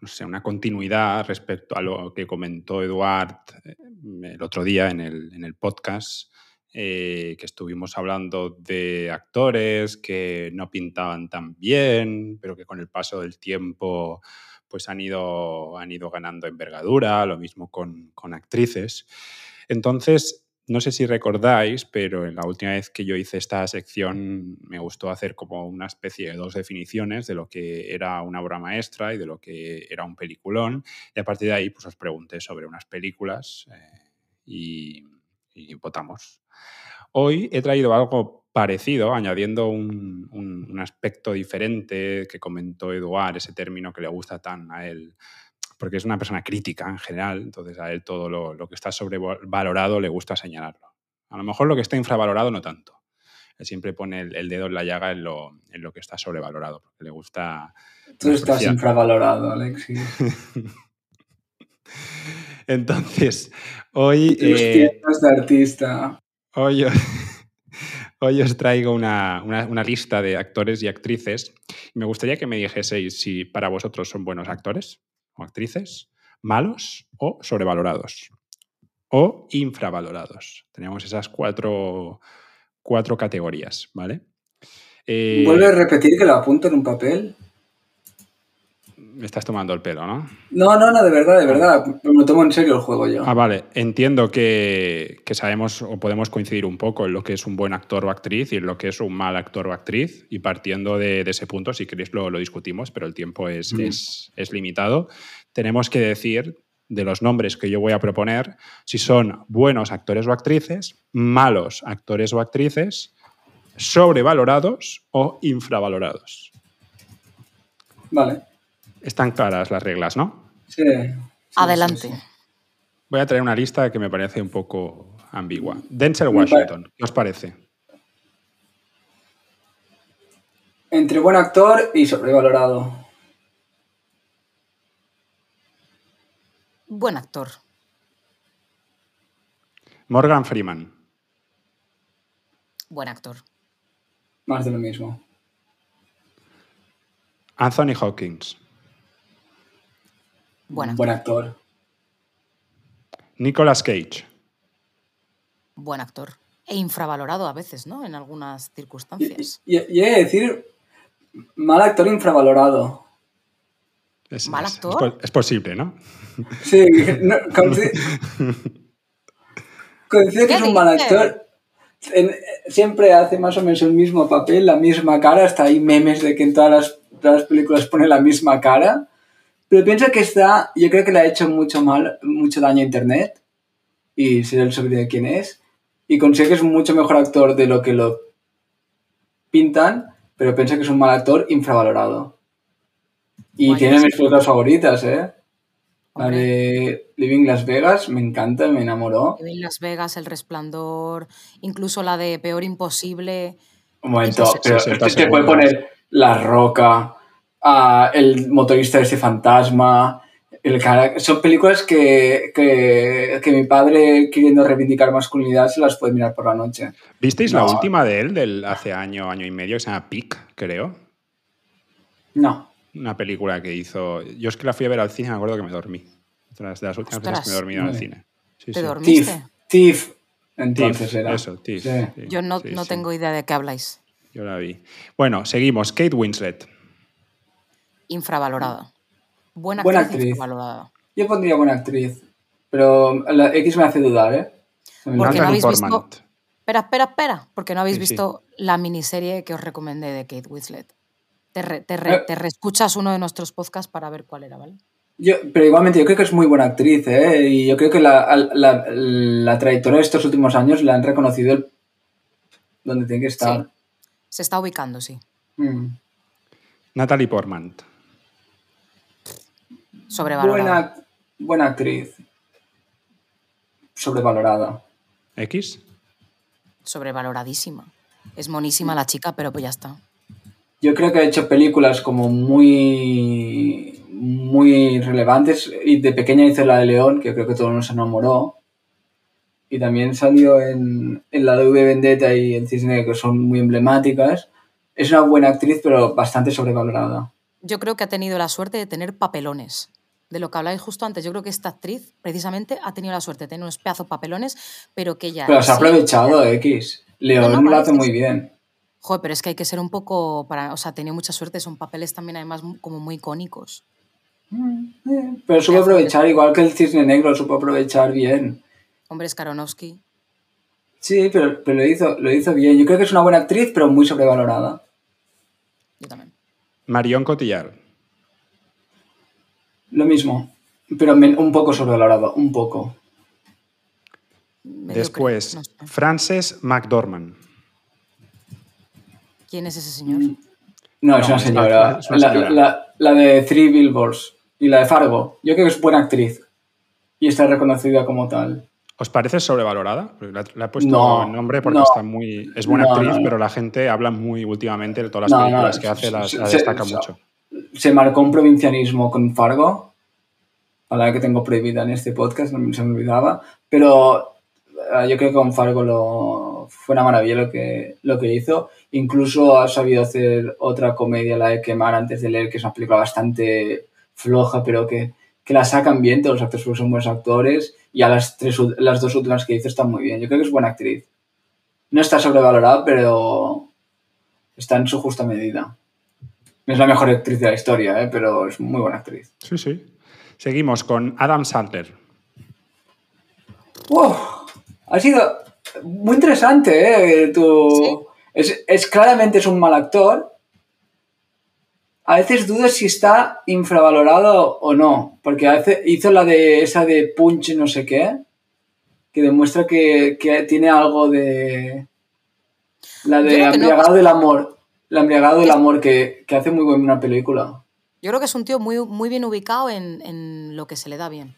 no sé, una continuidad respecto a lo que comentó Eduard eh, el otro día en el, en el podcast, eh, que estuvimos hablando de actores que no pintaban tan bien, pero que con el paso del tiempo pues han ido, han ido ganando envergadura, lo mismo con, con actrices. Entonces, no sé si recordáis, pero en la última vez que yo hice esta sección me gustó hacer como una especie de dos definiciones de lo que era una obra maestra y de lo que era un peliculón. Y a partir de ahí pues os pregunté sobre unas películas eh, y, votamos. Hoy he traído algo parecido, añadiendo un, un- un aspecto diferente que comentó Eduard, ese término que le gusta tan a él, porque es una persona crítica en general, entonces a él todo lo, lo que está sobrevalorado le gusta señalarlo. A lo mejor lo que está infravalorado no tanto. Él siempre pone el, el dedo en la llaga en lo, en lo que está sobrevalorado, porque le gusta... Tú estás infravalorado, Alexis. Entonces, hoy... Eh, de artista. Hoy, hoy os traigo una, una- una lista de actores y actrices. Me gustaría que me dijeseis si para vosotros son buenos actores o actrices, malos o sobrevalorados o infravalorados. Tenemos esas cuatro, cuatro categorías, ¿vale? Eh, Vuelve a repetir que lo apunto en un papel. Me estás tomando el pelo, ¿no? No, no, no, de verdad, de verdad. Me lo tomo en serio el juego yo. Ah, vale. Entiendo que, que sabemos o podemos coincidir un poco en lo que es un buen actor o actriz y en lo que es un mal actor o actriz. Y partiendo de, de ese punto, si queréis lo, lo discutimos, pero el tiempo es, Mm. es- es limitado. Tenemos que decir de los nombres que yo voy a proponer si son buenos actores o actrices, malos actores o actrices, sobrevalorados o infravalorados. Vale. Están claras las reglas, ¿no? Sí. sí, Adelante. sí, sí. Voy a traer una lista que me parece un poco ambigua. Denzel Me pare- Washington, ¿qué os parece? Entre buen actor y sobrevalorado. Buen actor. Morgan Freeman, Buen actor. Más de lo mismo. Anthony Hawkins, Buen actor. Buen actor. Nicolas Cage, Buen actor. E infravalorado a veces, ¿no? En algunas circunstancias. y- y he de decir, mal actor infravalorado. es, ¿Mal es- es actor? es posible, ¿no? Sí, no, coincide, coincide que ¿Qué es un mal actor. En- siempre hace más o menos el mismo papel, la misma cara. Hasta hay memes de que en todas las, todas las películas pone la misma cara. Pero pienso que está, yo creo que le ha hecho mucho mal, mucho daño a Internet. Y si él sabe de quién es. Y consigue que es un mucho mejor actor de lo que lo pintan, pero pienso que es un mal actor infravalorado. Y tiene mis películas favoritas, ¿eh? La de Living Las Vegas me encanta, me enamoró. En Las Vegas, El Resplandor, incluso la de Peor Imposible. Un momento, pero 60 te puede poner La Roca, el motorista de ese fantasma, el cara... Son películas que, que, que mi padre, queriendo reivindicar masculinidad, se las puede mirar por la noche. ¿Visteis la No. última de él, del hace año, año y medio, que se llama Peak, creo? No. Una película que hizo. Yo es que la fui a ver al cine, me acuerdo que me dormí. De las, de las últimas veces que me he dormido en el cine. Sí, ¿Te sí. dormiste? Tiff. Tiff. Entonces Tiff, era. Eso, Tiff. Sí. sí, Yo no, sí, no sí. tengo idea de qué habláis. Yo la vi. Bueno, seguimos. Kate Winslet. Infravalorada. Buena, Buena actriz, actriz. infravalorada. Yo pondría buena actriz. Pero la X me hace dudar, ¿eh? Porque no habéis Portman. visto- Espera, espera, espera. Porque no habéis Sí, sí. visto la miniserie que os recomendé de Kate Winslet. Te, re- te, re- Eh. te reescuchas uno de nuestros podcasts para ver cuál era, ¿vale? Yo, pero igualmente, yo creo que es muy buena actriz, ¿eh? Y yo creo que la, la, la trayectoria de estos últimos años la han reconocido el- donde tiene que estar. Sí. Se está ubicando, sí. Mm. Natalie Portman. Sobrevalorada. Buena, buena actriz. Sobrevalorada. X. Sobrevaloradísima. Es monísima la chica, pero pues ya está. Yo creo que ha hecho películas como muy, muy relevantes. Y de pequeña hizo la de León, que creo que todo nos enamoró. Y también salió en, en la de V Vendetta y el Cisne, que son muy emblemáticas. Es una buena actriz, pero bastante sobrevalorada. Yo creo que ha tenido la suerte de tener papelones. De lo que habláis justo antes, yo creo que esta actriz precisamente ha tenido la suerte de tener unos pedazos papelones, pero que ella... Pero se ha sí- aprovechado, X. León No, no, lo hace muy bien. Joder, pero es que hay que ser un poco... Para, o sea, ha tenido mucha suerte, son papeles también además como muy icónicos. Eh, Pero supo aprovechar, igual que el Cisne Negro, supo aprovechar bien. Hombre, Skaronowski. Sí, pero, pero lo, hizo, lo hizo bien. Yo creo que es una buena actriz, pero muy sobrevalorada. Yo también. Marion Cotillard. Lo mismo, pero un poco sobrevalorado, un poco. Después, no sé. Frances McDormand. ¿Quién es ese señor? No, es No, una es señora. una- es una La, señora. la- la de Three Billboards y la de Fargo. Yo creo que es buena actriz. Y está reconocida como tal. ¿Os parece sobrevalorada? Porque la, la he puesto No, el nombre porque no. está muy. Es buena No, actriz, no, no. pero la gente habla muy últimamente de todas las No, no, películas que hace, las, la destaca se- mucho. Se marcó un provincianismo con Fargo. Palabra que tengo prohibida en este podcast, no se me olvidaba. Pero eh, yo creo que con Fargo fue una maravilla lo que, lo que hizo. Incluso ha sabido hacer otra comedia, la de Quemar antes de leer, que es una película bastante floja, pero que, que la sacan bien, todos los actores son buenos actores. Y a las, tres, las dos últimas que hizo están muy bien. Yo creo que es buena actriz. No está sobrevalorada, pero está en su justa medida. No es la mejor actriz de la historia, ¿eh? pero es muy buena actriz. Sí, sí. Seguimos con Adam Sandler. ¡Wow! Ha sido muy interesante, ¿eh? Tu... Sí. Es, es- claramente es un mal actor. A veces dudo si está infravalorado o no, porque a veces hizo la de esa de Punch no sé qué, que demuestra que, que tiene algo de... La de no. Embriagado del Amor. La Embriagado del Amor, que, que hace muy buena película. Yo creo que es un tío muy, muy bien ubicado en, en lo que se le da bien.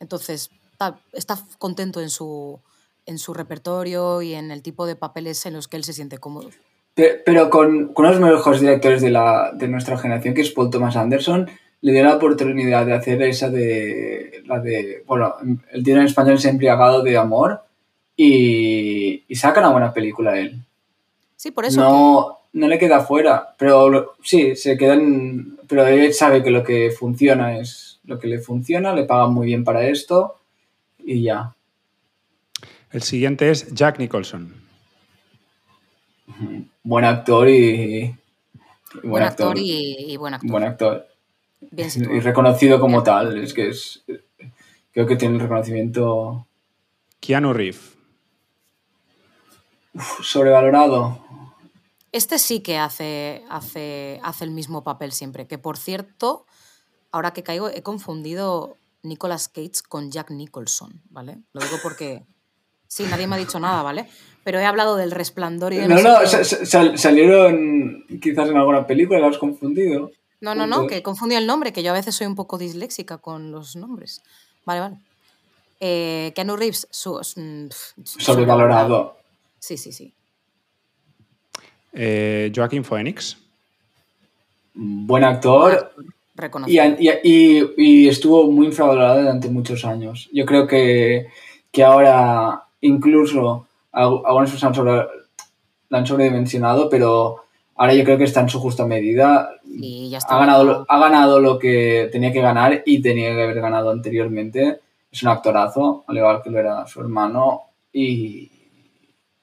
Entonces, está, está contento en su, en su repertorio y en el tipo de papeles en los que él se siente cómodo. Pe- Pero con, con uno de los mejores directores de, la, de nuestra generación, que es Paul Thomas Anderson, le dio la oportunidad de hacer esa de. La de bueno, el tío en español es Embriagado de Amor y, y saca una buena película él. Sí, por eso. No, no le queda fuera, pero lo- sí, se quedan. Pero él sabe que lo que funciona es lo que le funciona, le pagan muy bien para esto y ya. El siguiente es Jack Nicholson. Buen actor y. buen actor y, y buen actor. Buen actor. Bien y reconocido como tal. Es que es. Creo que tiene el reconocimiento Keanu Reeves. uf, sobrevalorado. Este sí que hace, hace, hace el mismo papel siempre. Que por cierto, ahora que caigo, he confundido Nicolas Cage con Jack Nicholson, ¿vale? Lo digo porque. Sí, nadie me ha dicho nada, ¿vale? Pero he hablado del resplandor y de No, no, sal- salieron quizás en alguna película, lo has confundido. No, no, no, que confundí el nombre, que yo a veces soy un poco disléxica con los nombres. Vale, vale. Eh, Keanu Reeves, su- mm, Sobrevalorado. Sí, sí, sí. Eh, Joaquín Phoenix. Buen actor. Y, Reconocido. y- y- y estuvo muy infravalorado durante muchos años. Yo creo que, que ahora incluso al- algunas personas sobre- la han sobredimensionado, pero ahora yo creo que está en su justa medida. Y ya está. Ha ganado, lo- ha ganado lo que tenía que ganar y tenía que haber ganado anteriormente. es un actorazo, al igual que lo era su hermano, y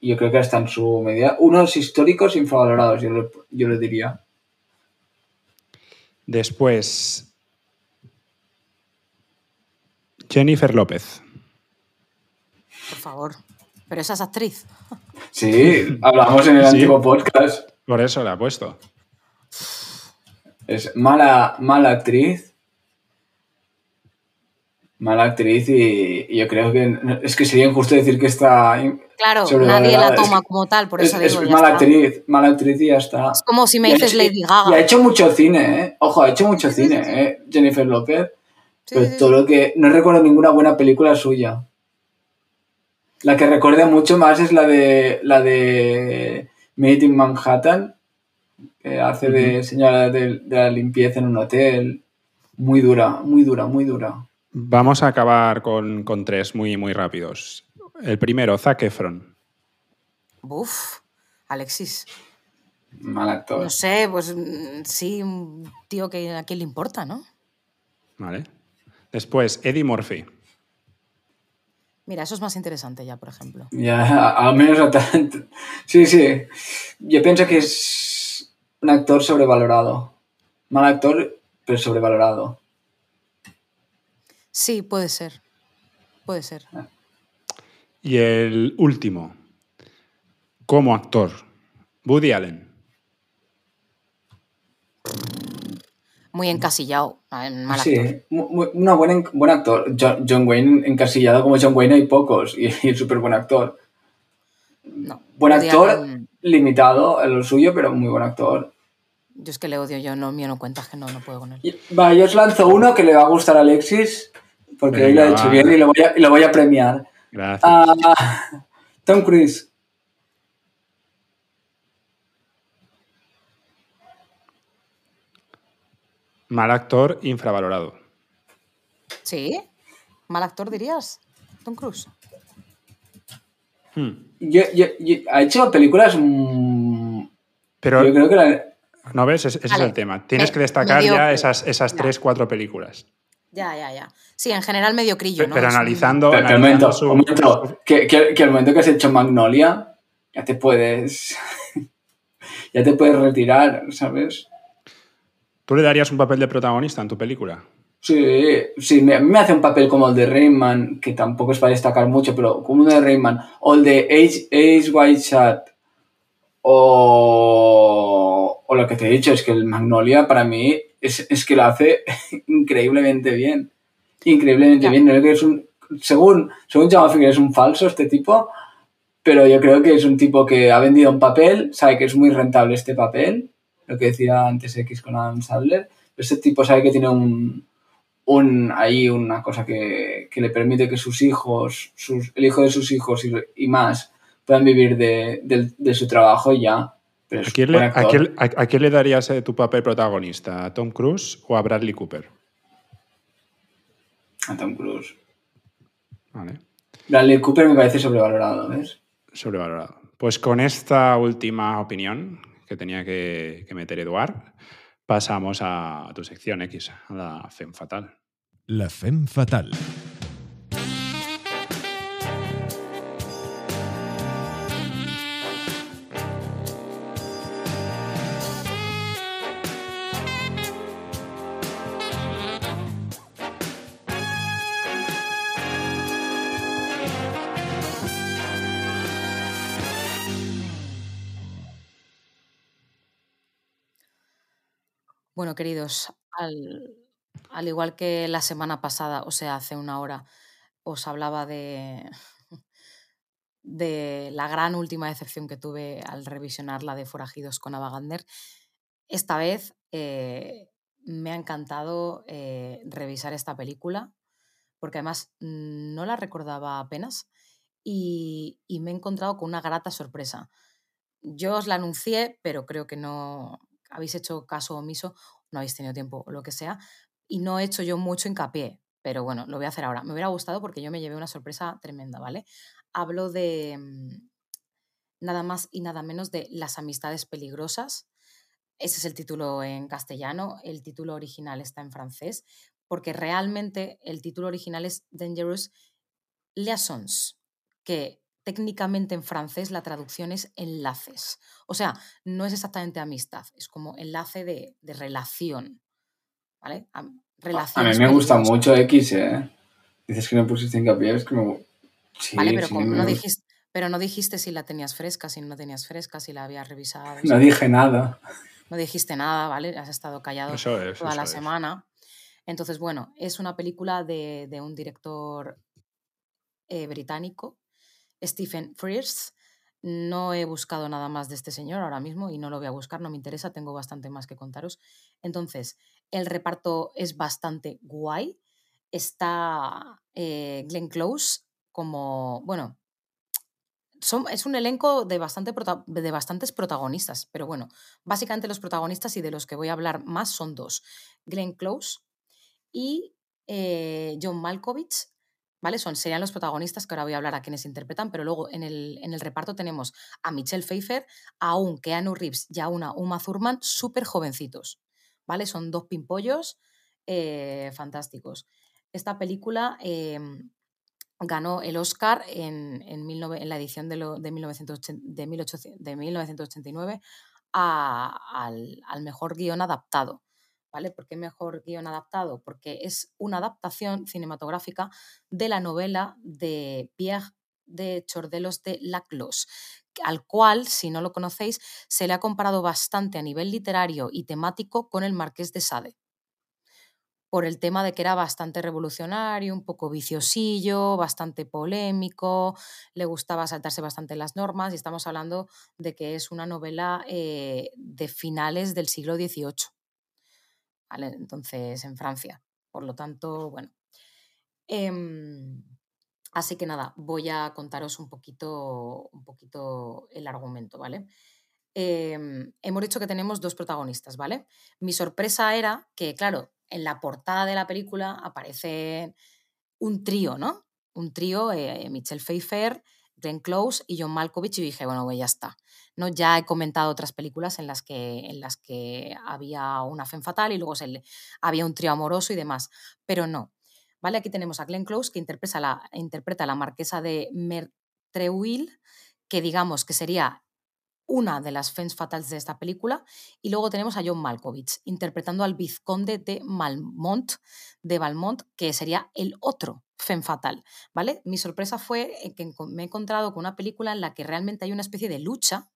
yo creo que está en su medida. Unos históricos infravalorados, yo lo, yo lo diría. Después, Jennifer López. Por favor. Pero esa es actriz. Sí, hablamos en el Sí. antiguo podcast. Por eso la he puesto. Es mala, mala actriz. Mala actriz y, y yo creo que es que sería injusto decir que está... Claro, nadie la es toma que- como tal, por es, eso es digo. ya mala está. actriz, mala actriz y ya está. Es como si me Y dices hecho- Lady Y ha Gaga. hecho mucho cine, ¿eh? Ojo, ha hecho mucho Sí, cine, sí. ¿eh? Jennifer López. Sí, Pero sí, sí. todo lo que... No recuerdo ninguna buena película suya. La que recuerdo mucho más es la de... La de... Made in Manhattan. Que hace de señora de, de la limpieza en un hotel. Muy dura, muy dura, muy dura. Vamos a acabar con, con tres muy, muy rápidos. El primero, Zac Efron. Uf, Alexis. Mal actor. No sé, pues mm, sí, un tío que a quién le importa, ¿no? ¿Vale? Después, Eddie Murphy. Mira, eso es más interesante ya, por ejemplo. Ya, al menos a tanto. Sí, sí. Yo pienso que es un actor sobrevalorado. Mal actor, pero sobrevalorado. Sí, puede ser. Puede ser. Y el último, como actor, Woody Allen. Muy encasillado. Mal sí, actor. mu- mu- una buena, buen actor. John, John Wayne, encasillado como John Wayne, hay pocos. Y, y es súper buen actor. No. Buen Woody actor, Allen, limitado en lo suyo, pero muy buen actor. yo es que le odio, yo no, mío no cuentas que no, no puedo con él. Y- Va, yo os lanzo uno que le va a gustar a Alexis, porque hoy lo ha Venga, hecho bien y lo voy a, y lo voy a premiar. Gracias. Ah, Tom Cruise. Mal actor, infravalorado. ¿Sí? ¿Mal actor dirías? Tom Cruise. Hmm. Yo- yo- yo- ha hecho películas. mm, Pero, yo creo que la- ¿no ves? Ese, es el tema. Tienes Me- que destacar ya esas, esas tres, cuatro películas. Ya, ya, ya. Sí, en general mediocrillo, Pe- ¿no? Pero analizando, Pero, un analizando momento, su- un momento, que, que- que el momento que has hecho Magnolia, ya te puedes. ya te puedes retirar, ¿sabes? ¿Tú le darías un papel de protagonista en tu película? Sí, sí, me, a mí me hace un papel como el de Rayman, que tampoco es para destacar mucho, pero como el de Rayman, o el de Ace, Ace White Shot, o, o lo que te he dicho, es que el Magnolia para mí es, es que lo hace increíblemente bien. Increíblemente bien. No que es un, según, según Figueres es un falso este tipo, pero yo creo que es un tipo que ha vendido un papel, sabe que es muy rentable este papel, lo que decía antes X con Adam Sandler, este tipo sabe que tiene un, un ahí una cosa que, que le permite que sus hijos, sus, el hijo de sus hijos y, y más puedan vivir de, de su trabajo y ya. ¿A quién, le, a actor. quién- a- a quién le darías eh, tu papel protagonista? ¿A Tom Cruise o a Bradley Cooper? A Tom Cruise. Vale. Bradley Cooper me parece sobrevalorado, ¿ves? Sobrevalorado. Pues con esta última opinión que tenía que, que meter Eduard, pasamos a tu sección X, a la FEM Fatal. La Femme Fatal. Queridos, al, al igual que la semana pasada, o sea, hace una hora, os hablaba de, de la gran última decepción que tuve al revisionar la de Forajidos con Ava Gardner, esta vez eh, me ha encantado eh, revisar esta película, porque además no la recordaba apenas y, y me he encontrado con una grata sorpresa. Yo os la anuncié, pero creo que no habéis hecho caso omiso, no habéis tenido tiempo o lo que sea, y no he hecho yo mucho hincapié, pero bueno, lo voy a hacer ahora. Me hubiera gustado porque yo me llevé una sorpresa tremenda, ¿vale? Hablo de mm, nada más y nada menos de Las amistades peligrosas. Ese es el título en castellano, el título original está en francés. porque realmente el título original es Dangerous Liaisons, que técnicamente en francés la traducción es enlaces. O sea, no es exactamente amistad, es como enlace de, de relación. ¿Vale? A mí me gusta mucho X, ¿eh? Dices que no pusiste hincapié, es me... Sí, Vale, pero, sí, como no dijiste, pero no dijiste si la tenías fresca, si no la tenías fresca, si la habías revisado. No dije nada. no dijiste nada, ¿vale? Has estado callado Eso es. toda eso la es. semana. Entonces, bueno, es una película de, de un director eh, británico, Stephen Frears. No he buscado nada más de este señor ahora mismo y no lo voy a buscar, no me interesa, tengo bastante más que contaros. Entonces, el reparto es bastante guay. Está eh, Glenn Close como, bueno, son- es un elenco de, bastante de bastantes protagonistas, pero bueno, básicamente los protagonistas y de los que voy a hablar más son dos, Glenn Close y eh, John Malkovich, ¿vale? Son, serían los protagonistas que ahora voy a hablar a quienes interpretan, pero luego en el, en el reparto tenemos a Michelle Pfeiffer, a un Keanu Reeves y a una Uma Thurman súper jovencitos, ¿vale? Son dos pimpollos eh, fantásticos. Esta película eh, ganó el Oscar en, en, 19 en la edición de, lo- de, 1980 de, 1800 de 1989 a- al, al mejor guion adaptado. ¿Vale? ¿Por qué mejor guion adaptado? Porque es una adaptación cinematográfica de la novela de Pierre de Chordelos de Laclos, al cual, si no lo conocéis, se le ha comparado bastante a nivel literario y temático con el Marqués de Sade por el tema de que era bastante revolucionario, un poco viciosillo, bastante polémico, le gustaba saltarse bastante las normas y estamos hablando de que es una novela eh, de finales del siglo XVIII, entonces en Francia. Por lo tanto, bueno. Em, así que nada, voy a contaros un poquito, un poquito el argumento, ¿vale? Em, hemos dicho que tenemos dos protagonistas, ¿vale? Mi sorpresa era que, claro, en la portada de la película aparece un trío, ¿no? Un trío, eh, Michelle Pfeiffer, Glenn Close y John Malkovich, y dije, bueno, ya está. ¿no? Ya he comentado otras películas en las que, en las que había una femme fatal y luego se había un trío amoroso y demás, pero no. ¿Vale? Aquí tenemos a Glenn Close, que interpreta, la, interpreta a la marquesa de Mertreuil, que digamos que sería una de las femmes fatales de esta película, y luego tenemos a John Malkovich interpretando al vizconde de Malmont, de Valmont, que sería el otro femme fatal, ¿vale? Mi sorpresa fue eh, que me he encontrado con una película en la que realmente hay una especie de lucha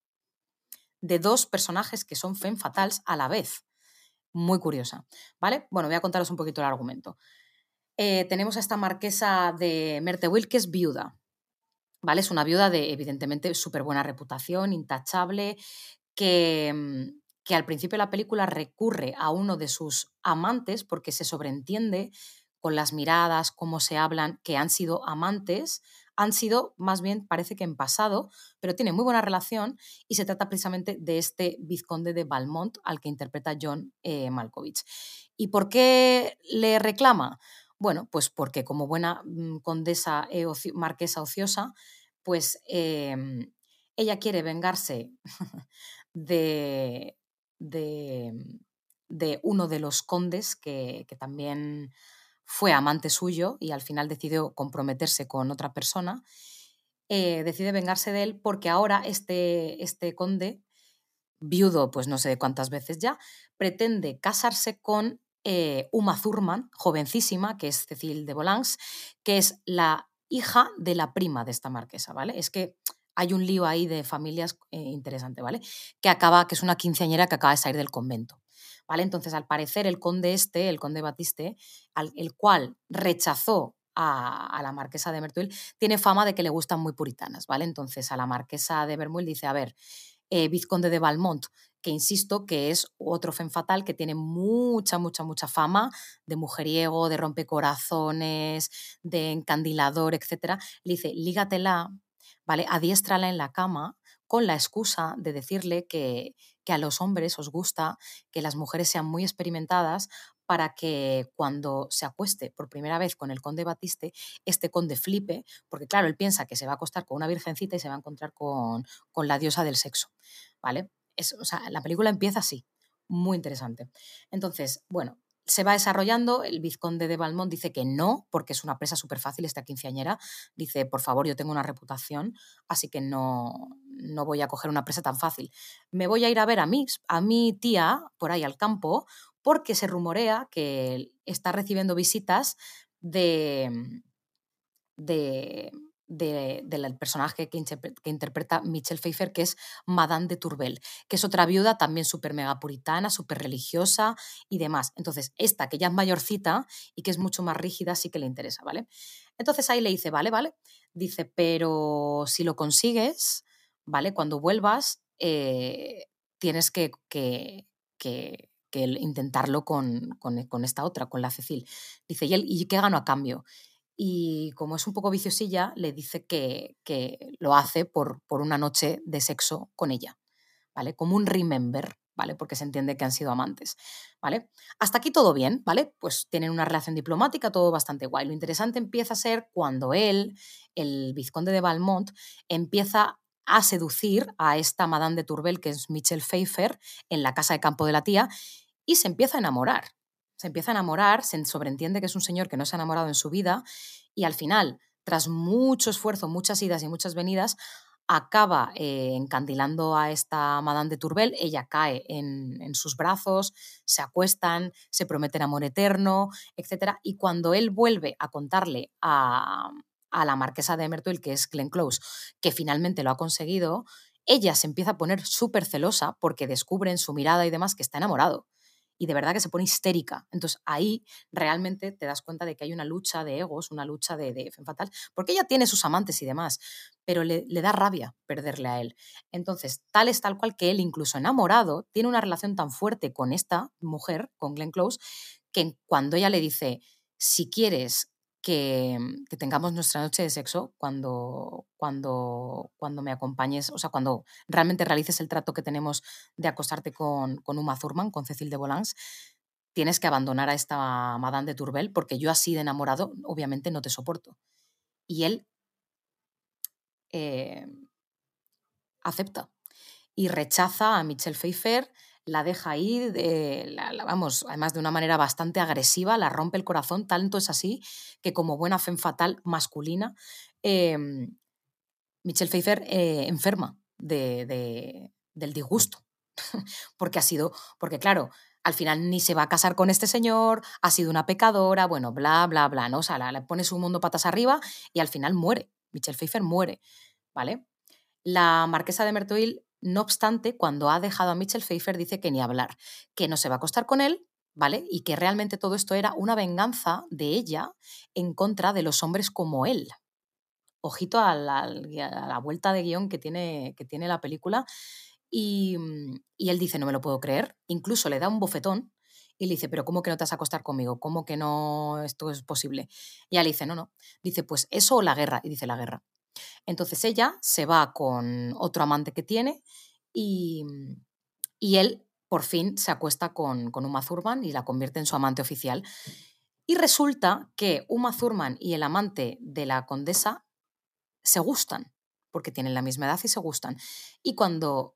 de dos personajes que son femme fatales a la vez. Muy curiosa, ¿vale? Bueno, voy a contaros un poquito el argumento. Eh, tenemos a esta marquesa de Merteuil que es viuda, ¿vale? Es una viuda de, evidentemente, súper buena reputación, intachable, que, mm, que al principio de la película recurre a uno de sus amantes porque se sobreentiende con las miradas, cómo se hablan, que han sido amantes, han sido más bien, parece que en pasado, pero tienen muy buena relación y se trata precisamente de este vizconde de Valmont al que interpreta John eh, Malkovich. ¿Y por qué le reclama? Bueno, pues porque como buena mm, condesa e oci- marquesa ociosa, pues em, ella quiere vengarse de, de, uno de los condes que también fue amante suyo y al final decidió comprometerse con otra persona. eh, decide vengarse de él porque ahora este, este conde, viudo pues no sé cuántas veces ya, pretende casarse con eh, Uma Thurman, jovencísima, que es Cecil de Volans, que es la hija de la prima de esta marquesa, ¿vale? Es que hay un lío ahí de familias eh, interesante, ¿vale? Que acaba, que es una quinceañera que acaba de salir del convento. ¿Vale? Entonces, al parecer, el conde este, el conde Batiste, al, el cual rechazó a, a la marquesa de Mertuil, tiene fama de que le gustan muy puritanas, ¿vale? Entonces, a la marquesa de Bermuil dice, a ver, eh, vizconde de Valmont, que insisto que es otro fen fatal que tiene mucha, mucha, mucha fama de mujeriego, de rompecorazones, de encandilador, etc. Le dice, lígatela, ¿vale? Adiéstrala en la cama con la excusa de decirle que, que a los hombres os gusta que las mujeres sean muy experimentadas para que cuando se acueste por primera vez con el conde Batiste, este conde flipe, porque claro, él piensa que se va a acostar con una virgencita y se va a encontrar con, con la diosa del sexo, ¿vale? Es, o sea, la película empieza así, muy interesante. Entonces, bueno, se va desarrollando, el vizconde de Valmont dice que no, porque es una presa súper fácil esta quinceañera. Dice, por favor, yo tengo una reputación, así que no, no voy a coger una presa tan fácil. Me voy a ir a ver a mi, a mi tía por ahí al campo, porque se rumorea que está recibiendo visitas de, de de- del personaje que, interpre- que interpreta Michelle Pfeiffer, que es Madame de Tourbel, que es otra viuda también súper megapuritana, súper religiosa y demás. Entonces, esta que ya es mayorcita y que es mucho más rígida, sí que le interesa, ¿vale? Entonces ahí le dice, vale, vale. Dice, pero si lo consigues, ¿vale? Cuando vuelvas, eh, tienes que, que, que- que intentarlo con, con- con esta otra, con la Cecil. Dice, ¿y, ¿y qué gano a cambio? Y como es un poco viciosilla, le dice que, que lo hace por, por una noche de sexo con ella, ¿vale? Como un remember, ¿vale? Porque se entiende que han sido amantes, ¿vale? Hasta aquí todo bien, ¿vale? Pues tienen una relación diplomática, todo bastante guay. Lo interesante empieza a ser cuando él, el vizconde de Valmont, empieza a seducir a esta Madame de Tourbel, que es Michelle Pfeiffer, en la casa de campo de la tía, y se empieza a enamorar. Se empieza a enamorar, se sobreentiende que es un señor que no se ha enamorado en su vida, y al final, tras mucho esfuerzo, muchas idas y muchas venidas, acaba eh, encandilando a esta Madame de Tourbel, ella cae en, en sus brazos, se acuestan, se prometen amor eterno, etc. Y cuando él vuelve a contarle a, a la marquesa de Merteuil, que es Glenn Close, que finalmente lo ha conseguido, ella se empieza a poner súper celosa porque descubre en su mirada y demás que está enamorado. Y de verdad que se pone histérica. Entonces ahí realmente te das cuenta de que hay una lucha de egos, una lucha de, de fatal, porque ella tiene sus amantes y demás, pero le, le da rabia perderle a él. Entonces, tal es tal cual que él, incluso enamorado, tiene una relación tan fuerte con esta mujer, con Glenn Close, que cuando ella le dice, si quieres que, que tengamos nuestra noche de sexo, cuando, cuando, cuando me acompañes, o sea, cuando realmente realices el trato que tenemos de acostarte con, con Uma Thurman, con Cecil de Volans, tienes que abandonar a esta Madame de Tourbel porque yo así de enamorado obviamente no te soporto. Y él eh, acepta y rechaza a Michelle Pfeiffer, la deja eh, la- vamos, además de una manera bastante agresiva, la rompe el corazón, tanto es así que como buena femme fatal masculina, eh, Michelle Pfeiffer eh, enferma de, de- del disgusto, porque ha sido, porque claro, al final ni se va a casar con este señor, ha sido una pecadora, bueno, bla, bla, bla, ¿no? O sea, le pone su mundo patas arriba y al final muere. Michelle Pfeiffer muere, ¿vale? La marquesa de Merteuil, no obstante, cuando ha dejado a Michelle Pfeiffer, dice que ni hablar, que no se va a acostar con él, ¿vale? Y que realmente todo esto era una venganza de ella en contra de los hombres como él. Ojito a la vuelta de guion que tiene, que tiene la película. Y, mm, y él dice, no me lo puedo creer. Incluso le da un bofetón y le dice, pero ¿cómo que no te vas a acostar conmigo? ¿Cómo que no esto es posible? Y ella le dice, no, no. Dice, pues eso o la guerra. Y dice, la guerra. Entonces ella se va con otro amante que tiene y, y él por fin se acuesta con, con Uma Thurman y la convierte en su amante oficial. Y resulta que Uma Thurman y el amante de la condesa se gustan, porque tienen la misma edad y se gustan. Y cuando.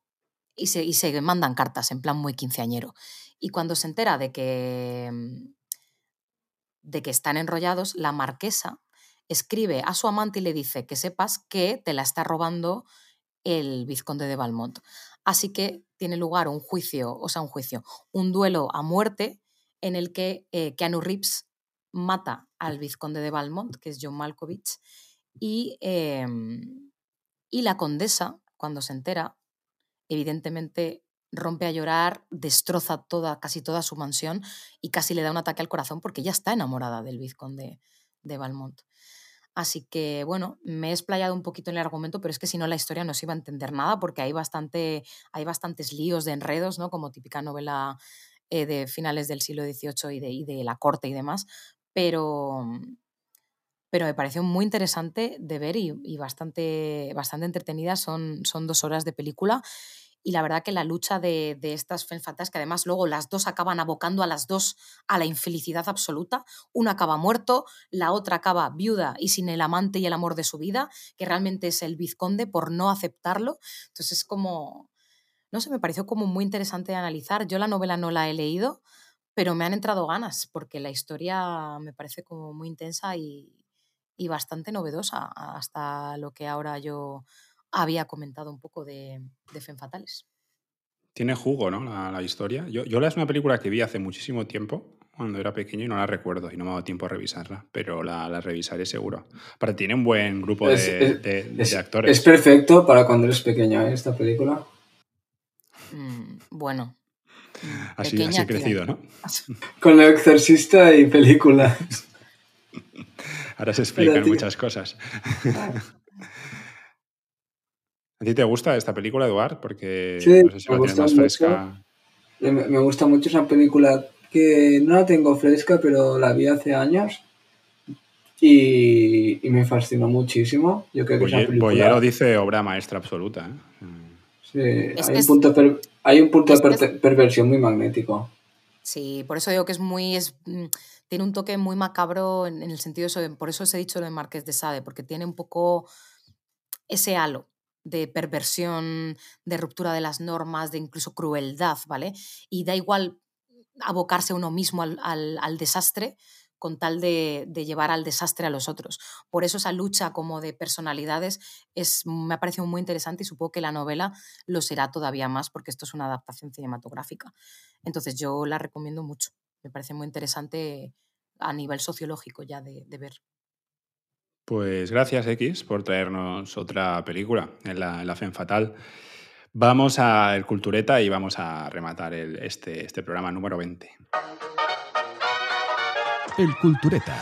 Y se, y se mandan cartas en plan muy quinceañero. Y cuando se entera de que. mm, de que están enrollados, la marquesa escribe a su amante y le dice que sepas que te la está robando el vizconde de Valmont. Así que tiene lugar un juicio, o sea, un juicio, un duelo a muerte en el que eh, Keanu Reeves mata al vizconde de Valmont, que es John Malkovich, y, eh, y la condesa, cuando se entera, evidentemente rompe a llorar, destroza toda, casi toda su mansión y casi le da un ataque al corazón porque ya está enamorada del vizconde de Valmont. Así que, bueno, me he explayado un poquito en el argumento, pero es que si no la historia no se iba a entender nada porque hay, bastante, hay bastantes líos de enredos, ¿no? Como típica novela eh, de finales del siglo XVIII y de, y de la corte y demás. Pero, pero me pareció muy interesante de ver y, y bastante, bastante entretenida. Son, son dos horas de película. Y la verdad que la lucha de, de estas fatales, que además luego las dos acaban abocando a las dos a la infelicidad absoluta. Una acaba muerto, la otra acaba viuda y sin el amante y el amor de su vida, que realmente es el vizconde por no aceptarlo. Entonces es como, no sé, me pareció como muy interesante analizar. Yo la novela no la he leído, pero me han entrado ganas porque la historia me parece como muy intensa y, y bastante novedosa hasta lo que ahora yo había comentado un poco de, de Femme Fatales. Tiene jugo, ¿no? La, la historia. Yo, yo la es una película que vi hace muchísimo tiempo, cuando era pequeño, y no la recuerdo y no me ha dado tiempo a revisarla, pero la, la revisaré seguro. Pero tiene un buen grupo de, Es, es- de- de es- actores. es perfecto para cuando eres pequeño, ¿eh? esta película. Mm, bueno. mm, así, así he crecido, ¿no? Con el exorcista y película. Ahora se explican muchas cosas. ¿A ti te gusta esta película, Eduard? Porque Sí, no sé si me la tienes gusta más mucho. fresca. Me, me gusta mucho esa película que no la tengo fresca, pero la vi hace años y, y me fascinó muchísimo. Yo creo que esa película... Boyero dice obra maestra absoluta. ¿eh? Sí, Es hay, un punto per- hay un punto de perversión muy magnético. Sí, por eso digo que es muy. Es, mm, tiene un toque muy macabro en, en el sentido de eso. Por eso os he dicho lo de Marqués de Sade, porque tiene un poco ese halo de perversión, de ruptura de las normas, de incluso crueldad, ¿vale? Y da igual abocarse uno mismo al, al- al desastre con tal de, de llevar al desastre a los otros. Por eso esa lucha como de personalidades es, me ha parecido muy interesante y supongo que la novela lo será todavía más porque esto es una adaptación cinematográfica. Entonces yo la recomiendo mucho. Me parece muy interesante a nivel sociológico ya de, de ver. Pues gracias, X, por traernos otra película en la, en la Femme Fatal. Vamos al Cultureta y vamos a rematar el- este, este programa número 20. El Cultureta.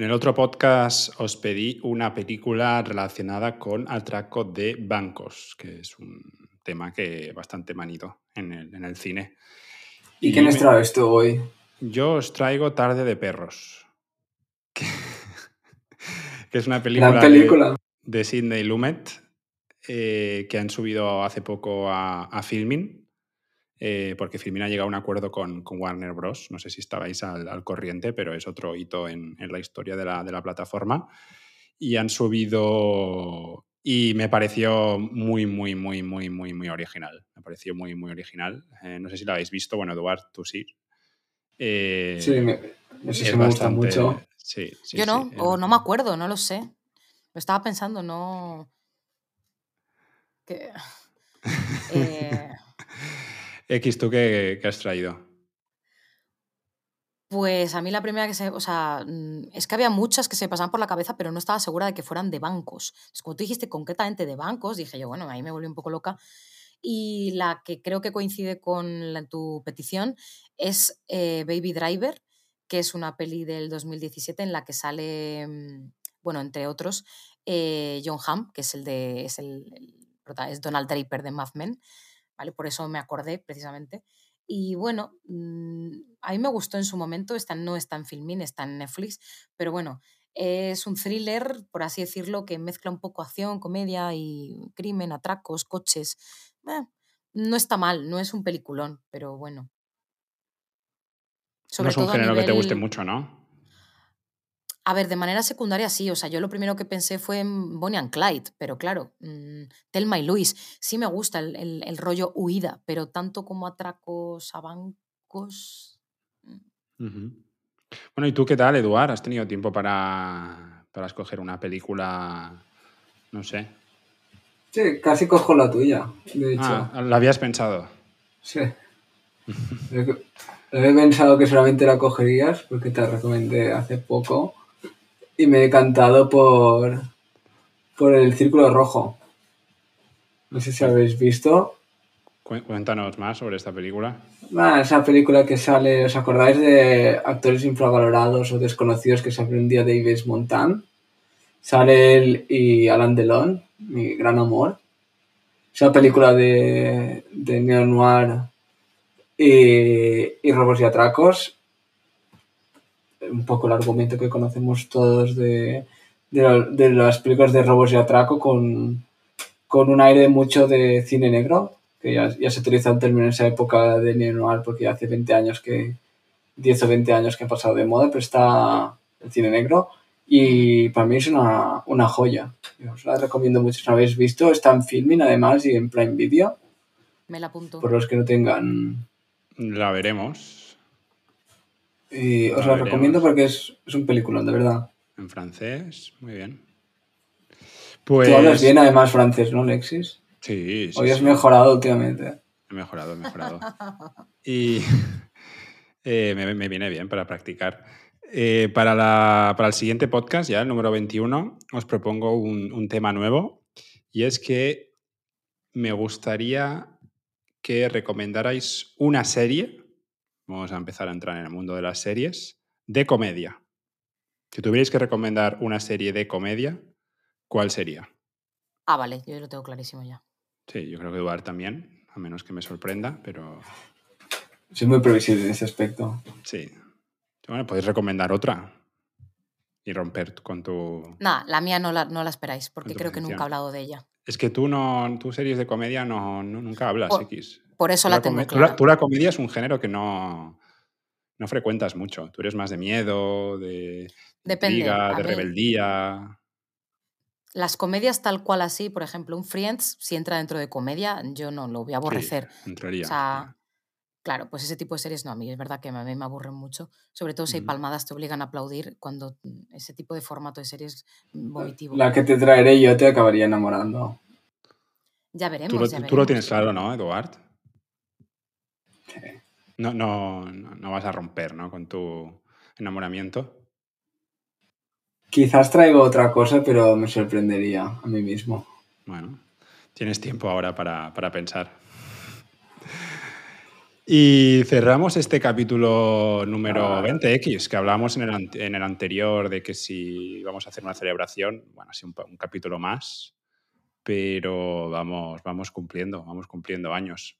En el otro podcast os pedí una película relacionada con atraco de bancos, que es un tema que bastante manido en el, en el cine. ¿Y quién me- nos trae esto hoy? Yo os traigo Tarde de Perros, que, que es una película, de- de Sidney Lumet eh, que han subido hace poco a, a Filmin, eh, porque Filmin ha llegado a un acuerdo con, con Warner Bros. No sé si estabais al, al corriente, pero es otro hito en, en la historia de la, de la plataforma. Y han subido... Y me pareció muy, muy, muy, muy, muy, muy original. Me pareció muy, muy original. Eh, no sé si la habéis visto. Bueno, Eduard, tú sí. Eh, Sí, me, sí me gusta bastante- mucho. Sí, sí, Yo sí, no, es o no me acuerdo, no lo sé. Lo estaba pensando, no. Que... Eh, X, ¿tú qué, has traído? Pues a mí la primera que se. O sea, mm, es que había muchas que se pasaban por la cabeza, pero no estaba segura de que fueran de bancos. Es como tú dijiste concretamente de bancos, dije yo, bueno, ahí me volví un poco loca. Y la que creo que coincide con tu petición es eh, Baby Driver, que es una peli del 2017 en la que sale, mm, bueno, entre otros, eh, John Hamm, que es el de. Es, el, es Donald Draper de Mad Men, ¿vale? Por eso me acordé precisamente. Y bueno, mm, a mí me gustó en su momento, esta no está en Filmin, está en Netflix, pero bueno, es un thriller, por así decirlo, que mezcla un poco acción, comedia y crimen, atracos, coches. Eh, no está mal, no es un peliculón, pero bueno. no es un todo género que te guste mucho, ¿no? A ver, de manera secundaria sí, o sea, yo lo primero que pensé fue en Bonnie and Clyde, pero claro, mm, Thelma y Luis, sí me gusta el, el- el rollo huida, pero tanto como atracos a bancos... mm. Bueno, ¿y tú qué tal, Eduard? ¿Has tenido tiempo para, para escoger una película? No sé. Sí, casi cojo la tuya, de hecho. Ah, ¿la habías pensado? Sí. Lo he pensado que solamente la cogerías porque te la recomendé hace poco y me he decantado por, por el Círculo Rojo. No sé si habéis visto. Cu- Cuéntanos más sobre esta película. Ah, esa película que sale, ¿os acordáis de actores infravalorados o desconocidos que salió un día de Yves Montand? Sale él y Alain Delon, mi gran amor. Esa película de, de neo-noir y, y robos y atracos. Un poco el argumento que conocemos todos de, de, de las películas de robos y atraco con, con un aire mucho de cine negro, que ya, ya se utilizó el término en esa época de neo-noir porque ya hace 20 años que, 10 o 20 años que ha pasado de moda, pero está el cine negro y para mí es una, una joya. Yo os la recomiendo mucho si no habéis visto. Está en Filming además y en Prime Video, Me la apunto. por los que no tengan. La veremos Y os La veremos. recomiendo porque es, es un peliculón, de verdad. en francés. Muy bien. Tú Pues. hablas bien además francés, ¿no, Alexis? Sí, sí, Hoy has sí. mejorado últimamente. He mejorado, he mejorado. Y eh, me, me viene bien para practicar. Eh, para, la- para el siguiente podcast, ya el número 21, os propongo un, un tema nuevo y es que me gustaría que recomendarais una serie, vamos a empezar a entrar en el mundo de las series, de comedia. Si tuvierais que recomendar una serie de comedia, ¿cuál sería? Ah, vale, yo lo tengo clarísimo ya. Sí, yo creo que Eduard también, a menos que me sorprenda, pero Soy muy previsible en ese aspecto. Sí. Bueno, podéis recomendar otra y romper con tu... Nah, la mía no la, no la esperáis, porque creo que mención. nunca he hablado de ella. Es que tú no, tú series de comedia no, no- nunca hablas, Por- X. Por eso la tengo clara. la comedia es un género que no, no frecuentas mucho. Tú eres más de miedo, de Depende, intriga, a de rebeldía. Las comedias tal cual así, por ejemplo, un Friends, si entra dentro de comedia, yo no lo voy a aborrecer. Sí, entraría. O sea, claro, pues ese tipo de series no, a mí es verdad que a mí me aburren mucho, sobre todo si hay palmadas te obligan a aplaudir cuando mm, ese tipo de formato de series mm, vomitivo. La que te traeré yo te acabaría enamorando. Ya veremos. Tú, lo, ya tú lo veremos. tienes claro, ¿no, Eduard? No, no, no, vas a romper, ¿no? Con tu enamoramiento. Quizás traigo otra cosa, pero me sorprendería a mí mismo. Bueno, tienes tiempo ahora para, para pensar. Y cerramos este capítulo número Ah. 20X, que hablábamos en el, en el anterior de que si vamos a hacer una celebración, bueno, sí, un, un capítulo más, pero vamos, vamos cumpliendo, vamos cumpliendo años.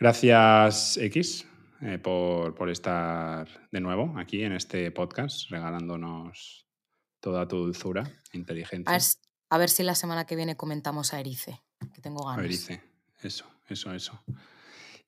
Gracias, X, eh, por, por estar de nuevo aquí en este podcast, regalándonos toda tu dulzura e inteligencia. A ver, a ver si la semana que viene comentamos a Erice, que tengo A ganas. ver, dice. Eso, eso, eso.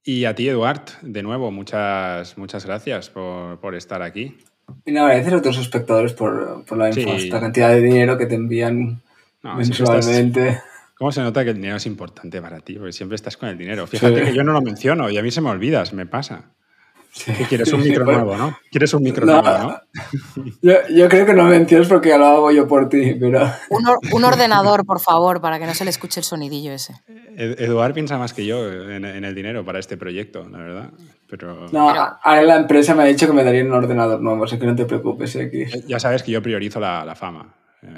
Y a ti, Eduard, de nuevo, muchas, muchas gracias por, por estar aquí. Y agradecer a otros espectadores por, por la Sí. infasta cantidad de dinero que te envían No, mensualmente. ¿Cómo se nota que el dinero es importante para ti? Porque siempre estás con el dinero. Fíjate Sí. que yo no lo menciono y a mí se me olvida, se me pasa. Sí. ¿Qué quieres? Un micro bueno, nuevo, ¿no? ¿Quieres un micro No. nuevo, no? Yo, yo creo que no me entiendes porque ya lo hago yo por ti, pero Un, or- un ordenador, por favor, para que no se le escuche el sonidillo ese. Ed- Eduard piensa más que yo en, en el dinero para este proyecto, la verdad. Pero no, ahora la empresa me ha dicho que me daría un ordenador nuevo, así que no te preocupes, X. ya sabes que yo priorizo la, la fama eh,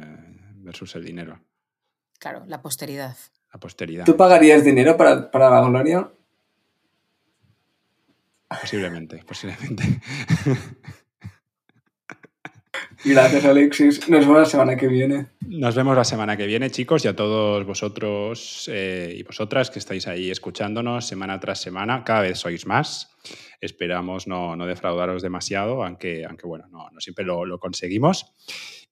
versus el dinero, Claro, la posteridad. la posteridad. ¿Tú pagarías dinero para, para la gloria? Posiblemente, posiblemente. Gracias, Alexis. Nos vemos la semana que viene. Nos vemos la semana que viene, chicos, y a todos vosotros eh, y vosotras que estáis ahí escuchándonos semana tras semana. Cada vez sois más. Esperamos no, no defraudaros demasiado, aunque, aunque bueno, no, no siempre lo, lo conseguimos.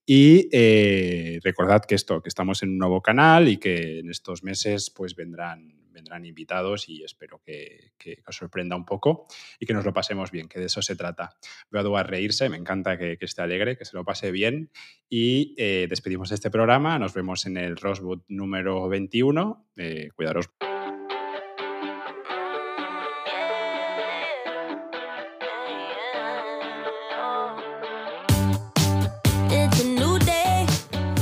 Y eh, recordad que esto, que estamos en un nuevo canal y que en estos meses pues vendrán, vendrán invitados y espero que, os sorprenda un poco y que nos lo pasemos bien, que de eso se trata. Veo a reírse, me encanta que, que esté alegre, que se lo pase bien y eh, despedimos este programa. Nos vemos en el Rosewood número 21. Eh, cuidaros.